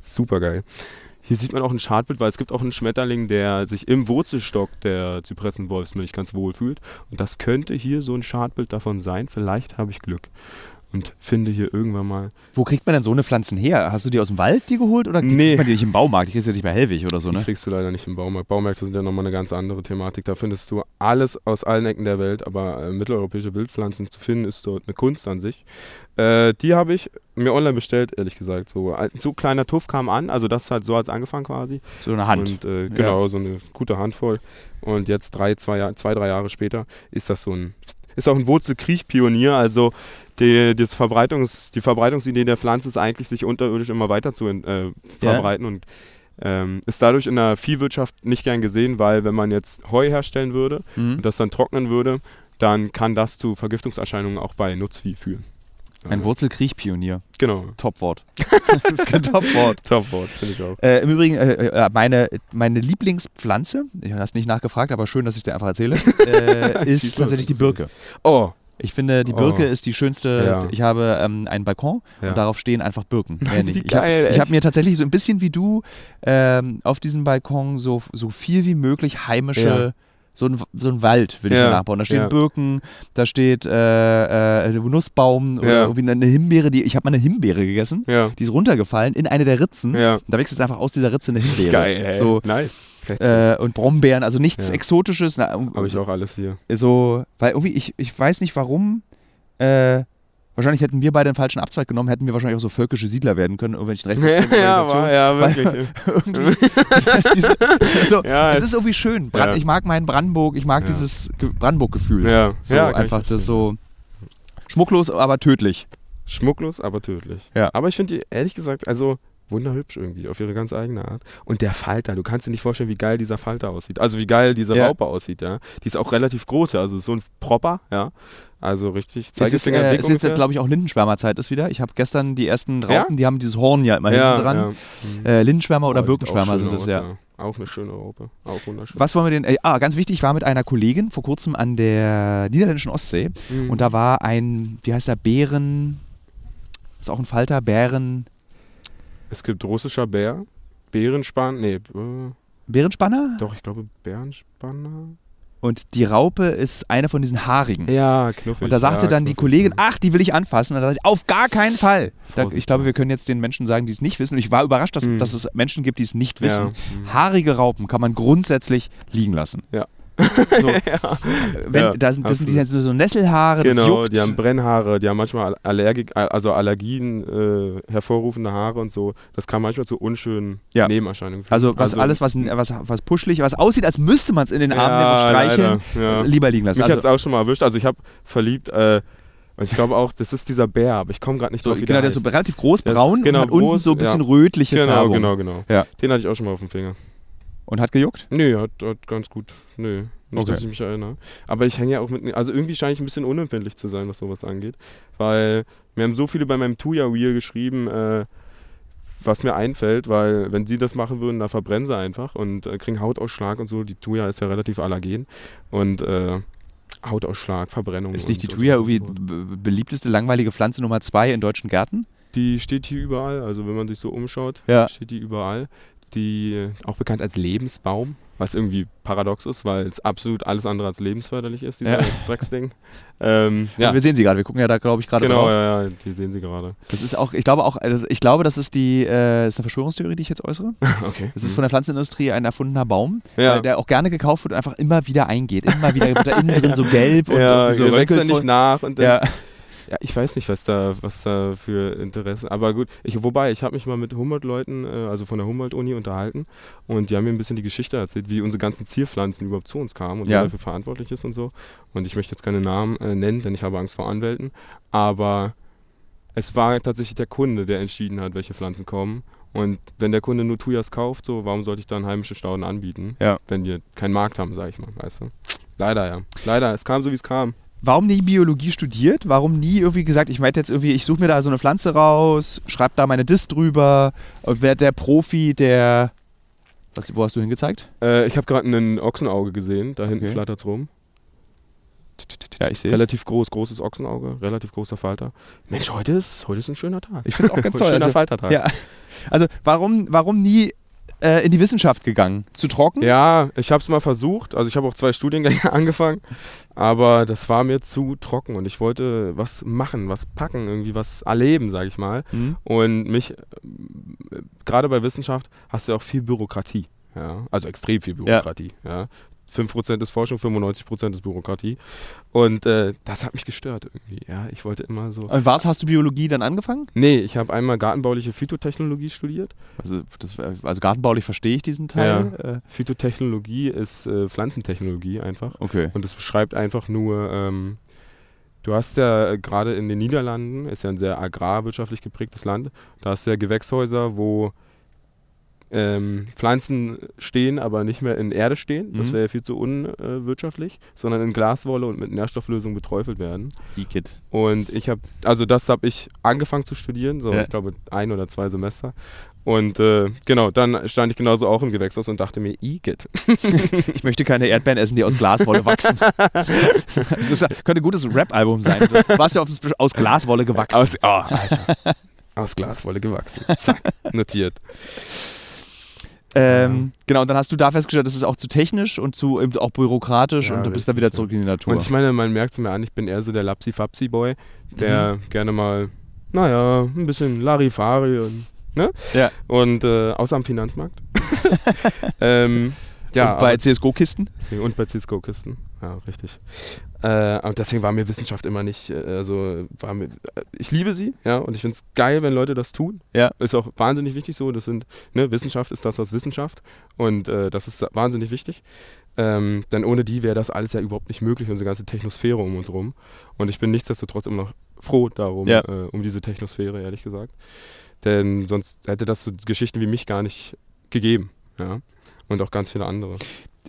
Super geil. Hier sieht man auch ein Schadbild, weil es gibt auch einen Schmetterling, der sich im Wurzelstock der Zypressenwolfsmilch ganz wohl fühlt. Und das könnte hier so ein Schadbild davon sein. Vielleicht habe ich Glück. Und finde hier irgendwann mal. Wo kriegt man denn so eine Pflanzen her? Hast du die aus dem Wald die geholt oder Nee. kriegt man die nicht im Baumarkt? Die kriegst du ja nicht bei Hellwig oder so, Die ne? kriegst du leider nicht im Baumarkt. Baumärkte sind ja nochmal eine ganz andere Thematik. Da findest du alles aus allen Ecken der Welt, aber äh, mitteleuropäische Wildpflanzen zu finden, ist dort eine Kunst an sich. Äh, die habe ich mir online bestellt, ehrlich gesagt. So, ein- so kleiner Tuff kam an, also das hat so als angefangen quasi. So eine Hand. Und äh, genau, so eine gute Handvoll. Und jetzt drei, zwei, zwei, drei Jahre später ist das so ein, ist auch ein Wurzelkriechpionier. Also die, das Verbreitungs, die Verbreitungsidee der Pflanze ist eigentlich, sich unterirdisch immer weiter zu äh, verbreiten und ähm, ist dadurch in der Viehwirtschaft nicht gern gesehen, weil wenn man jetzt Heu herstellen würde Mhm. und das dann trocknen würde, dann kann das zu Vergiftungserscheinungen auch bei Nutzvieh führen. Ein Äh, Wurzelkriechpionier. Genau. Topwort. <laughs> das ist kein Topwort. Topwort, finde ich auch. Äh, Im Übrigen, äh, äh, meine, meine Lieblingspflanze, ich habe das nicht nachgefragt, aber schön, dass ich dir einfach erzähle, <laughs> äh, ist los, tatsächlich die Birke. Oh, Ich finde, die Oh. Birke ist die schönste. Ja. Ich habe ähm, einen Balkon Ja. und darauf stehen einfach Birken. <laughs> Wie ich habe hab mir tatsächlich so ein bisschen wie du ähm, auf diesem Balkon so, so viel wie möglich heimische. So ein, so ein Wald will ich Ja, nachbauen. Da stehen ja. Birken, da steht äh, äh, Nussbaum oder Ja. irgendwie eine Himbeere. Die, ich habe mal eine Himbeere gegessen, die ist runtergefallen in eine der Ritzen. Ja. Und da wächst jetzt einfach aus dieser Ritze eine Himbeere. Geil, ey. So, nice. Äh, und Brombeeren, also nichts. Exotisches. Habe ich auch alles hier. so, weil irgendwie, ich, ich weiß nicht warum, äh, Wahrscheinlich hätten wir beide den falschen Abzweig genommen, hätten wir wahrscheinlich auch so völkische Siedler werden können, irgendwelchen <laughs> ja, war, ja, wirklich. <laughs> <laughs> diese, so, ja, es ist irgendwie schön. Brand, ja. Ich mag meinen Brandenburg, ich mag ja. dieses Brandenburg-Gefühl. Ja, so ja, einfach das so schmucklos, aber tödlich. Schmucklos, aber tödlich. Ja. Aber ich finde die, ehrlich gesagt, also wunderhübsch irgendwie, auf ihre ganz eigene Art. Und der Falter, du kannst dir nicht vorstellen, wie geil dieser Falter aussieht. Also wie geil diese ja. Raupe aussieht, ja. Die ist auch relativ groß, ja. Also so ein Propper, ja. Also richtig Es ist, äh, ist jetzt, glaube ich, auch Lindenschwärmerzeit ist wieder. Ich habe gestern die ersten Raupen, die haben dieses Horn ja immer hinten dran. Mhm. Äh, Lindenschwärmer oder oh, Birkenschwärmer sind das, ja. Auch eine schöne Raupe, auch wunderschön. Was wollen wir denn? Äh, ah, ganz wichtig, ich war mit einer Kollegin vor kurzem an der niederländischen Ostsee mhm. und da war ein, wie heißt der, Bären, ist auch ein Falter, Bären. Es gibt russischer Bär, Bärenspann, nee. Äh, Bärenspanner? Doch, ich glaube Bärenspanner. Und die Raupe ist eine von diesen haarigen. Ja, knuffig. Und da sagte ja, dann die Kollegin, ach, die will ich anfassen. Und da sagte ich, auf gar keinen Fall. Da, ich glaube, wir können jetzt den Menschen sagen, die es nicht wissen. Und ich war überrascht, dass, mhm. dass es Menschen gibt, die es nicht wissen. Ja. Mhm. Haarige Raupen kann man grundsätzlich liegen lassen. Ja. <laughs> So. <laughs> ja. Wenn, ja, das, das sind die, so Nesselhaare, genau, die haben Brennhaare, die haben manchmal Allergik, also Allergien äh, hervorrufende Haare und so. Das kann manchmal zu unschönen ja. Nebenerscheinungen führen. Also, was, also alles, was, was, was puschelig, was aussieht, als müsste man es in den Arm nehmen und streicheln, leider, lieber liegen lassen. Mich also, hat es auch schon mal erwischt. Also ich habe verliebt, äh, ich glaube auch, das ist dieser Bär, aber ich komme gerade nicht so, drauf, Genau, der ist so relativ groß, braun genau, und hat unten so ein bisschen rötliche genau, Färbung. Genau, genau, genau. Den hatte ich auch schon mal auf dem Finger. Und hat gejuckt? Nee, hat, hat ganz gut. Nee, nicht, okay. dass ich mich erinnere. Aber ich hänge ja auch mit. Also irgendwie scheine ich ein bisschen unempfindlich zu sein, was sowas angeht. Weil mir haben so viele bei meinem Tuya-Wheel geschrieben, äh, was mir einfällt, weil wenn sie das machen würden, da verbrennen sie einfach und äh, kriegen Hautausschlag und so. Die Tuya ist ja relativ allergen. Und äh, Hautausschlag, Verbrennung. Ist nicht die Tuya irgendwie beliebteste langweilige Pflanze Nummer zwei in deutschen Gärten? Die steht hier überall. Also wenn man sich so umschaut, ja. steht die überall die auch bekannt als Lebensbaum, was irgendwie paradox ist, weil es absolut alles andere als lebensförderlich ist, dieser ja. <laughs> Drecksding. Ähm, ja. wir sehen sie gerade, wir gucken ja da, glaube ich, gerade genau, drauf. Genau, ja, ja, die sehen sie gerade. Das ist auch, ich glaube auch, das, ich glaube, das ist die, äh, ist eine Verschwörungstheorie, die ich jetzt äußere. <laughs> okay. Das ist von der Pflanzenindustrie ein erfundener Baum, ja. der auch gerne gekauft wird und einfach immer wieder eingeht. Immer wieder wird da innen drin so <laughs> gelb und, ja, und so wächst dann nicht nach und dann ja. Ich weiß nicht, was da, was da für Interessen. Aber gut, ich, wobei, ich habe mich mal mit Humboldt-Leuten, äh, also von der Humboldt-Uni, unterhalten und die haben mir ein bisschen die Geschichte erzählt, wie unsere ganzen Zierpflanzen überhaupt zu uns kamen und ja. wer dafür verantwortlich ist und so. Und ich möchte jetzt keine Namen äh, nennen, denn ich habe Angst vor Anwälten. Aber es war tatsächlich der Kunde, der entschieden hat, welche Pflanzen kommen. Und wenn der Kunde nur Tuyas kauft, so, warum sollte ich dann heimische Stauden anbieten, ja. wenn wir keinen Markt haben, sage ich mal, weißt du? Leider, ja. Leider, es kam so, wie es kam. Warum nie Biologie studiert? Warum nie irgendwie gesagt, ich werde jetzt irgendwie, ich suche mir da so eine Pflanze raus, schreibe da meine Dist drüber und werde der Profi, der. Was, wo hast du hingezeigt? Äh, ich habe gerade ein Ochsenauge gesehen, da hinten okay. flattert es rum. Ja, ich sehe Relativ groß, großes Ochsenauge, relativ großer Falter. Mensch, heute ist, heute ist ein schöner Tag. Ich finde es auch ganz <laughs> toll. Schöner also, Faltertag. Ja. Also warum, warum nie äh, in die Wissenschaft gegangen. Zu trocken? Ja, ich habe es mal versucht. Also ich habe auch zwei Studiengänge <laughs> angefangen, aber das war mir zu trocken und ich wollte was machen, was packen, irgendwie was erleben, sage ich mal. Mhm. Und mich, äh, gerade bei Wissenschaft hast du ja auch viel Bürokratie. Ja, also extrem viel Bürokratie. Ja. ja. 5% ist Forschung, 95% ist Bürokratie. Und äh, das hat mich gestört irgendwie. Ja, ich wollte immer so. Und was hast du Biologie dann angefangen? Nee, ich habe einmal gartenbauliche Phytotechnologie studiert. Also, das, also gartenbaulich verstehe ich diesen Teil. Ja. Äh. Phytotechnologie ist äh, Pflanzentechnologie einfach. Okay. Und das beschreibt einfach nur. Ähm, Du hast ja äh, gerade in den Niederlanden, ist ja ein sehr agrarwirtschaftlich geprägtes Land, da hast du ja Gewächshäuser, wo ähm, Pflanzen stehen, aber nicht mehr in Erde stehen. Das mhm. wäre ja viel zu unwirtschaftlich, sondern in Glaswolle und mit Nährstofflösung beträufelt werden. E-Kit. Und ich habe, also das habe ich angefangen zu studieren, so ja. ich glaube ein oder zwei Semester. Und äh, genau, dann stand ich genauso auch im Gewächshaus und dachte mir, Igitt. <laughs> ich möchte keine Erdbeeren essen, die aus Glaswolle wachsen. <laughs> das ist, könnte ein gutes Rap-Album sein. Du warst ja auf, aus Glaswolle gewachsen. Aus, oh, aus Glaswolle gewachsen. Zack, notiert. Ähm. Genau, und dann hast du da festgestellt, das ist auch zu technisch und zu eben auch bürokratisch ja, und du bist dann wieder zurück in die Natur. Und ich meine, man merkt es mir an, ich bin eher so der Lapsi-Fapsi-Boy, der mhm. gerne mal, naja, ein bisschen Larifari und, ne? Ja. Und äh, außer am Finanzmarkt. <laughs> ähm, Ja, Und bei CSGO-Kisten? Und bei CSGO-Kisten, ja, richtig. Äh, und deswegen war mir Wissenschaft immer nicht, äh, also war mir, äh, ich liebe sie, ja, und ich finde es geil, wenn Leute das tun. Ja. Ist auch wahnsinnig wichtig so, das sind, ne, Wissenschaft ist das, was Wissenschaft und äh, das ist wahnsinnig wichtig. Ähm, denn ohne die wäre das alles ja überhaupt nicht möglich, unsere ganze Technosphäre um uns rum. Und ich bin nichtsdestotrotz immer noch froh darum, Ja. äh, um diese Technosphäre, ehrlich gesagt. Denn sonst hätte das so Geschichten wie mich gar nicht gegeben. Ja? Und auch ganz viele andere.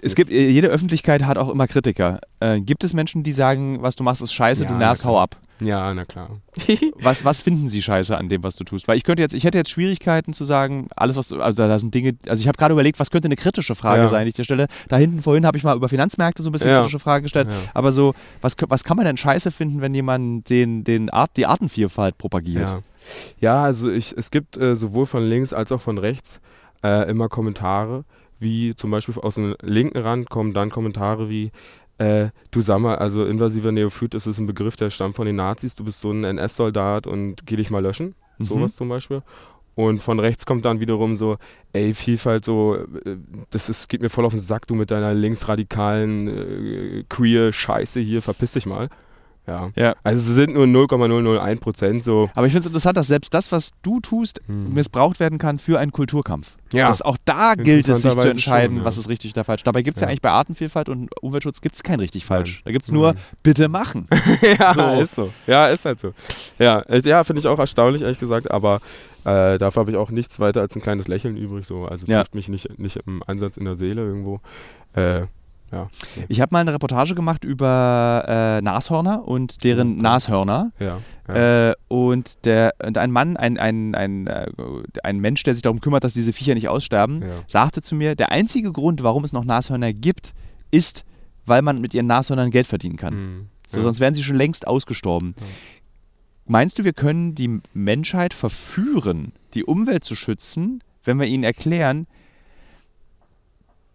Es gibt, äh, jede Öffentlichkeit hat auch immer Kritiker. Äh, gibt es Menschen, die sagen, was du machst, ist scheiße, Ja, du nervst, hau ab? Ja, na klar. <laughs> <laughs> Was, was finden sie scheiße an dem, was du tust? Weil ich könnte jetzt, ich hätte jetzt Schwierigkeiten zu sagen, alles was, du- also da, sind Dinge, also ich habe gerade überlegt, was könnte eine kritische Frage Ja. sein, die ich dir stelle. Da hinten vorhin habe ich mal über Finanzmärkte so ein bisschen Ja. kritische Fragen gestellt. Aber so, was, was kann man denn scheiße finden, wenn jemand den, den Art, die Artenvielfalt propagiert? Ja, ja also ich, es gibt äh, sowohl von links als auch von rechts äh, immer Kommentare, wie zum Beispiel aus dem linken Rand kommen dann Kommentare wie, äh, du sag mal, also invasiver Neophyt ist es ein Begriff, der stammt von den Nazis, du bist so ein NS-Soldat und geh dich mal löschen, Mhm. sowas zum Beispiel. Und von rechts kommt dann wiederum so, ey, Vielfalt so, äh, das ist, geht mir voll auf den Sack, du mit deiner linksradikalen äh, queer Scheiße hier, verpiss dich mal. Ja. Ja. Also es sind nur 0,001 Prozent so. Aber ich finde es interessant, dass selbst das, was du tust, Hm. missbraucht werden kann für einen Kulturkampf. Ja. Dass auch da gilt es, sich zu entscheiden, schon, ja. was ist richtig oder falsch. Dabei gibt es ja. Ja. eigentlich bei Artenvielfalt und Umweltschutz gibt es kein richtig falsch. Nein. Da gibt es nur Nein. <laughs> bitte machen. <laughs> ja, So. ist so. Ja, ist halt so. Ja, äh, ja finde ich auch erstaunlich, ehrlich gesagt, aber äh, dafür habe ich auch nichts weiter als ein kleines Lächeln übrig. So. Also trifft mich nicht, nicht im Ansatz in der Seele irgendwo. Äh, ja. Ich habe mal eine Reportage gemacht über äh, Nashörner und deren. Nashörner. Ja. ja. Äh, und, der, und ein Mann, ein, ein, ein, äh, ein Mensch, der sich darum kümmert, dass diese Viecher nicht aussterben, sagte zu mir, der einzige Grund, warum es noch Nashörner gibt, ist, weil man mit ihren Nashörnern Geld verdienen kann. Hm. So. Sonst wären sie schon längst ausgestorben. Meinst du, wir können die Menschheit verführen, die Umwelt zu schützen, wenn wir ihnen erklären,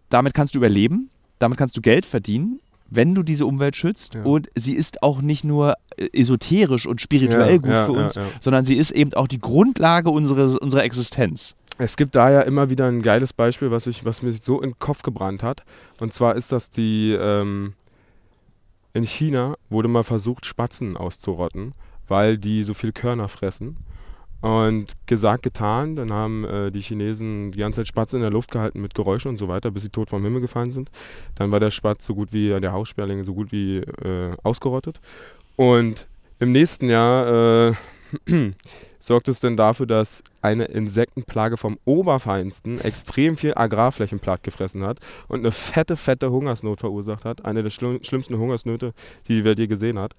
damit kannst du überleben, damit kannst du Geld verdienen, wenn du diese Umwelt schützt Ja. und sie ist auch nicht nur äh, esoterisch und spirituell Ja, gut ja, für uns, sondern sie ist eben auch die Grundlage unseres, unserer Existenz. Es gibt da ja immer wieder ein geiles Beispiel, was, ich, was mir so in den Kopf gebrannt hat. Und zwar ist das die, ähm, in China wurde mal versucht, Spatzen auszurotten, weil die so viel Körner fressen. Und gesagt, getan, dann haben äh, die Chinesen die ganze Zeit Spatzen in der Luft gehalten mit Geräuschen und so weiter, bis sie tot vom Himmel gefallen sind. Dann war der Spatz so gut wie, äh, der Haussperling so gut wie äh, ausgerottet. Und im nächsten Jahr äh, <clears throat> sorgt es denn dafür, dass eine Insektenplage vom Oberfeinsten extrem viel Agrarflächen plattgefressen hat und eine fette, fette Hungersnot verursacht hat. Eine der schlimm, schlimmsten Hungersnöte, die die Welt je gesehen hat.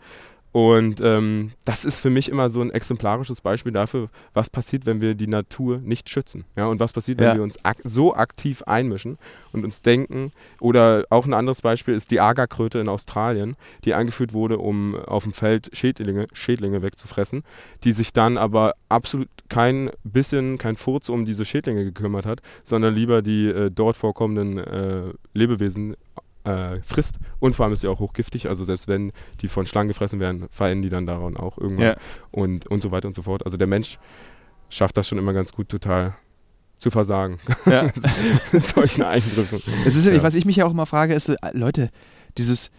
Und ähm, das ist für mich immer so ein exemplarisches Beispiel dafür, was passiert, wenn wir die Natur nicht schützen. Ja, und was passiert, wenn Ja. wir uns ak so aktiv einmischen und uns denken. Oder auch ein anderes Beispiel ist die Agerkröte in Australien, die eingeführt wurde, um auf dem Feld Schädlinge, Schädlinge wegzufressen, die sich dann aber absolut kein bisschen, kein Furz um diese Schädlinge gekümmert hat, sondern lieber die äh, dort vorkommenden äh, Lebewesen äh, frisst. Und vor allem ist sie auch hochgiftig. Also selbst wenn die von Schlangen gefressen werden, fallen die dann daran auch irgendwann. Ja. Und, und so weiter und so fort. Also der Mensch schafft das schon immer ganz gut, total zu versagen Ja. <laughs> mit solchen Eingriffen. Es ist ja. Ja. was ich mich ja auch immer frage, ist, so, äh, Leute, dieses,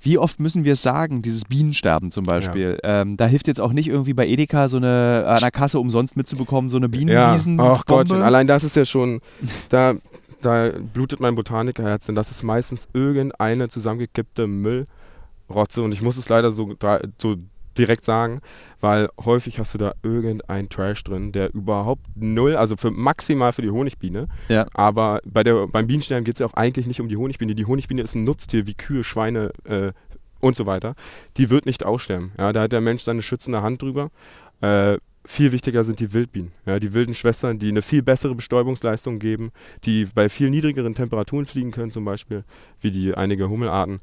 wie oft müssen wir es sagen, dieses Bienensterben zum Beispiel. Ähm, da hilft jetzt auch nicht irgendwie bei Edeka so eine an der Kasse umsonst mitzubekommen, so eine Ja, Bienenwiesen. ach Gottchen, allein das ist ja schon, da, da blutet mein Botanikerherz, denn das ist meistens irgendeine zusammengekippte Müllrotze und ich muss es leider so, so direkt sagen, weil häufig hast du da irgendein Trash drin, der überhaupt null, also für maximal für die Honigbiene, Ja. aber bei der, beim Bienensterben geht es ja auch eigentlich nicht um die Honigbiene. Die Honigbiene ist ein Nutztier wie Kühe, Schweine äh, und so weiter. Die wird nicht aussterben. Ja, da hat der Mensch seine schützende Hand drüber. Äh, viel wichtiger sind die Wildbienen. Ja, die wilden Schwestern, die eine viel bessere Bestäubungsleistung geben, die bei viel niedrigeren Temperaturen fliegen können, zum Beispiel, wie die einige Hummelarten,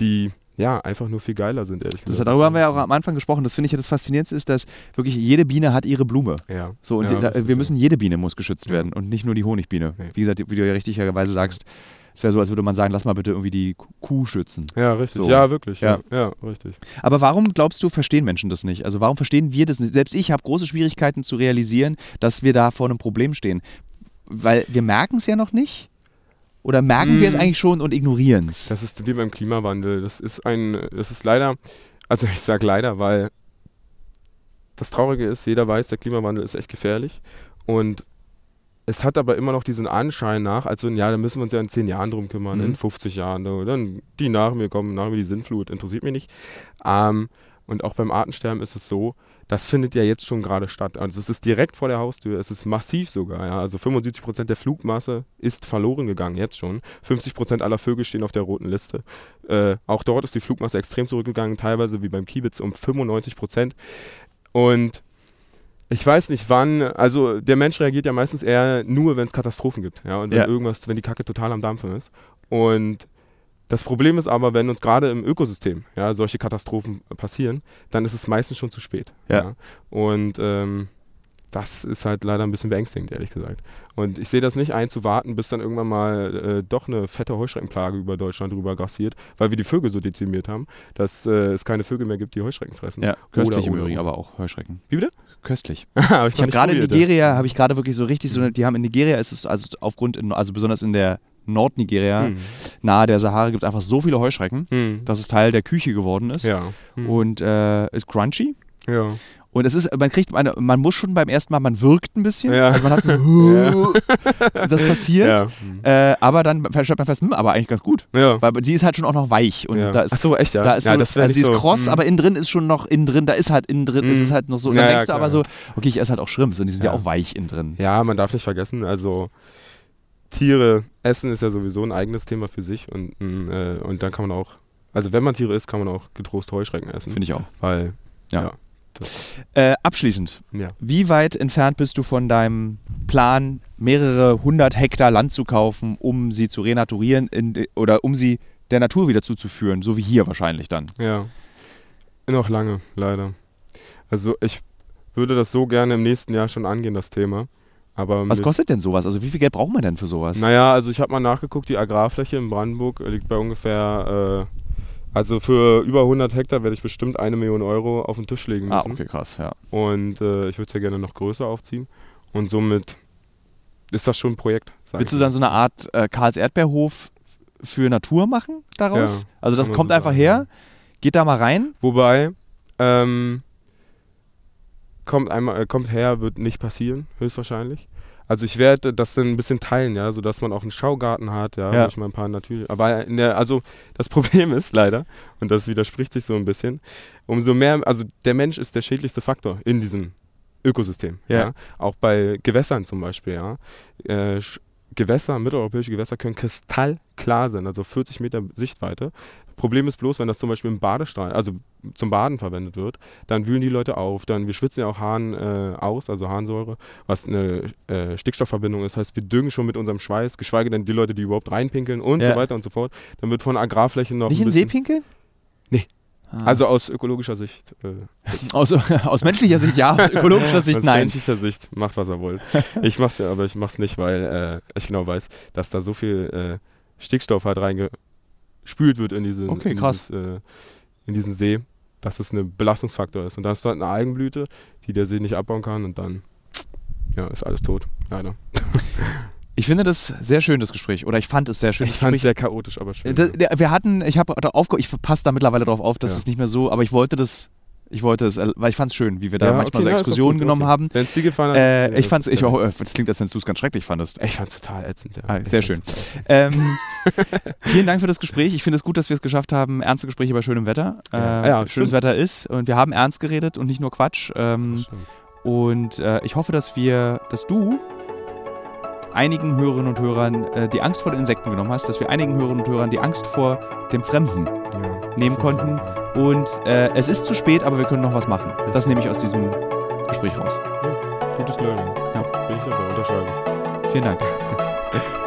die ja einfach nur viel geiler sind, ehrlich Das, gesagt. darüber haben wir ja auch am Anfang gesprochen. Das finde ich ja das Faszinierendste ist, dass wirklich jede Biene hat ihre Blume. Ja. So, und Ja, da, wir müssen, jede Biene muss geschützt Ja. werden und nicht nur die Honigbiene. Nee. Wie gesagt, wie du ja richtigerweise sagst, es wäre so, als würde man sagen, lass mal bitte irgendwie die Kuh schützen. Ja, richtig. So. Ja, wirklich. Ja. Ja. ja, richtig. Aber warum glaubst du, verstehen Menschen das nicht? Also warum verstehen wir das nicht? Selbst ich habe große Schwierigkeiten zu realisieren, dass wir da vor einem Problem stehen. Weil wir merken es ja noch nicht. Oder merken wir es eigentlich schon und ignorieren es? Das ist wie beim Klimawandel. Das ist ein, das ist leider, also ich sage leider, weil das Traurige ist, jeder weiß, der Klimawandel ist echt gefährlich. Und es hat aber immer noch diesen Anschein nach, also ja, da müssen wir uns ja in 10 Jahren drum kümmern, Mhm. in 50 Jahren. Dann die nach mir kommen, nach mir die Sintflut, interessiert mich nicht. Ähm, und auch beim Artensterben ist es so, das findet ja jetzt schon gerade statt. Also es ist direkt vor der Haustür, es ist massiv sogar. Ja. Also 75 Prozent der Flugmasse ist verloren gegangen, jetzt schon. 50 Prozent aller Vögel stehen auf der roten Liste. Äh, auch dort ist die Flugmasse extrem zurückgegangen, teilweise wie beim Kiebitz um 95 Prozent. Und ich weiß nicht wann, also der Mensch reagiert ja meistens eher nur, wenn es Katastrophen gibt, ja, und wenn Ja. irgendwas, wenn die Kacke total am Dampfen ist. Und das Problem ist aber, wenn uns gerade im Ökosystem ja, solche Katastrophen passieren, dann ist es meistens schon zu spät. Ja. Und ähm, das ist halt leider ein bisschen beängstigend, ehrlich gesagt. Und ich sehe das nicht ein, zu warten, bis dann irgendwann mal äh, doch eine fette Heuschreckenplage über Deutschland drüber grassiert, weil wir die Vögel so dezimiert haben, dass äh, es keine Vögel mehr gibt, die Heuschrecken fressen. Ja, köstlich im Übrigen, aber auch Heuschrecken. Wie bitte? Köstlich. <laughs> Hab Ich noch habe gerade in. Nigeria, habe ich gerade wirklich so richtig so die haben in Nigeria ist es also aufgrund, in, also besonders in der Nordnigeria, Hm. nahe der Sahara, gibt es einfach so viele Heuschrecken, Hm. dass es Teil der Küche geworden ist. Ja. Hm. Und äh, ist crunchy. ja. Und es ist, man kriegt, eine, man muss schon beim ersten Mal, man wirkt ein bisschen. Ja. Also man hat so, <laughs> das passiert. Ja. Hm. Äh, aber dann stellt man fest, hm, aber eigentlich ganz gut. ja. Weil sie ist halt schon auch noch weich. Und ja. da ist, Ach so, echt, ja. da ist ja, so, das also die ist so, kross, hm. aber innen drin ist schon noch, innen drin, da ist halt innen drin, ist Mhm. es halt noch so. Und Ja, dann ja, denkst du aber so, okay, ich esse halt auch Shrimps und die sind ja, Ja. auch weich innen drin. Ja, man darf nicht vergessen, also Tiere essen ist ja sowieso ein eigenes Thema für sich und, äh, und dann kann man auch, also wenn man Tiere isst, kann man auch getrost Heuschrecken essen. Finde ich auch. Weil, Ja. Äh, abschließend, ja. wie weit entfernt bist du von deinem Plan, mehrere hundert Hektar Land zu kaufen, um sie zu renaturieren in, de- oder um sie der Natur wieder zuzuführen, so wie hier wahrscheinlich dann? Ja. Noch lange, leider. Also ich würde das so gerne im nächsten Jahr schon angehen, das Thema. Aber Was kostet denn sowas? Also wie viel Geld braucht man denn für sowas? Naja, also ich habe mal nachgeguckt, die Agrarfläche in Brandenburg liegt bei ungefähr, äh, also für über 100 Hektar werde ich bestimmt eine Million Euro auf den Tisch legen ah, müssen. okay, krass, ja. Und äh, ich würde es ja gerne noch größer aufziehen. Und somit ist das schon ein Projekt. Willst du dann so eine Art äh, Karls Erdbeerhof für Natur machen daraus? Ja, also das kommt einfach her, geht da mal rein. Wobei, ähm, kommt, einmal, äh, kommt her, wird nicht passieren, höchstwahrscheinlich. Also ich werde das dann ein bisschen teilen, ja, sodass man auch einen Schaugarten hat, ja, Ja. ich mal ein paar natürlich. Aber der, also das <laughs> Problem ist leider, und das widerspricht sich so ein bisschen, umso mehr, also der Mensch ist der schädlichste Faktor in diesem Ökosystem. Ja. Ja. Auch bei Gewässern zum Beispiel, ja. Äh, Gewässer, mitteleuropäische Gewässer können kristallklar sein, also 40 Meter Sichtweite. Problem ist bloß, wenn das zum Beispiel im Badestrahl, also zum Baden verwendet wird, dann wühlen die Leute auf, dann wir schwitzen ja auch Harn äh, aus, also Harnsäure, was eine äh, Stickstoffverbindung ist. Heißt, wir düngen schon mit unserem Schweiß, geschweige denn die Leute, die überhaupt reinpinkeln und Ja. so weiter und so fort. Dann wird von Agrarflächen noch Nicht ein in See pinkeln? Nee. Ah. Also aus ökologischer Sicht. Äh, <laughs> aus, aus menschlicher Sicht ja, aus ökologischer Sicht aus nein. menschlicher Sicht macht, was er wollt. Ich mach's ja, aber ich mach's nicht, weil äh, ich genau weiß, dass da so viel äh, Stickstoff halt reingespült wird in diesen, Okay, in. Dieses, äh, in diesen See, dass es ein Belastungsfaktor ist. Und dann ist dort eine Algenblüte, die der See nicht abbauen kann und dann ja, ist alles tot. Leider. <laughs> Ich finde das sehr schön, das Gespräch. Oder ich fand es sehr schön. Ich fand es sehr chaotisch, aber schön. Das, wir hatten, ich habe aufge ich passe da mittlerweile drauf auf, dass Ja. es nicht mehr so, aber ich wollte das, ich wollte es, weil ich fand es schön, wie wir da Ja, manchmal okay, so Exkursionen gut, genommen okay. haben. Wenn es dir gefallen hat, Äh, ist- ich fand's, ich, ja. oh, das klingt, als wenn du es ganz schrecklich fandest. Ich fand's total ätzend, ja. Ah, Ich sehr schön. Ähm, vielen Dank für das Gespräch. Ich finde es gut, dass wir es geschafft haben, ernste Gespräche bei schönem Wetter. Äh, Ja. Schönes stimmt. Wetter ist und wir haben ernst geredet und nicht nur Quatsch. Ähm, und äh, ich hoffe, dass wir, dass du einigen Hörerinnen und Hörern äh, die Angst vor den Insekten genommen hast, dass wir einigen Hörerinnen und Hörern die Angst vor dem Fremden Ja, nehmen konnten. Und äh, es ist zu spät, aber wir können noch was machen. Das nehme ich aus diesem Gespräch raus. Gutes Learning. Ja. Bin ich dabei, unterschreibe ich. Vielen Dank. <laughs>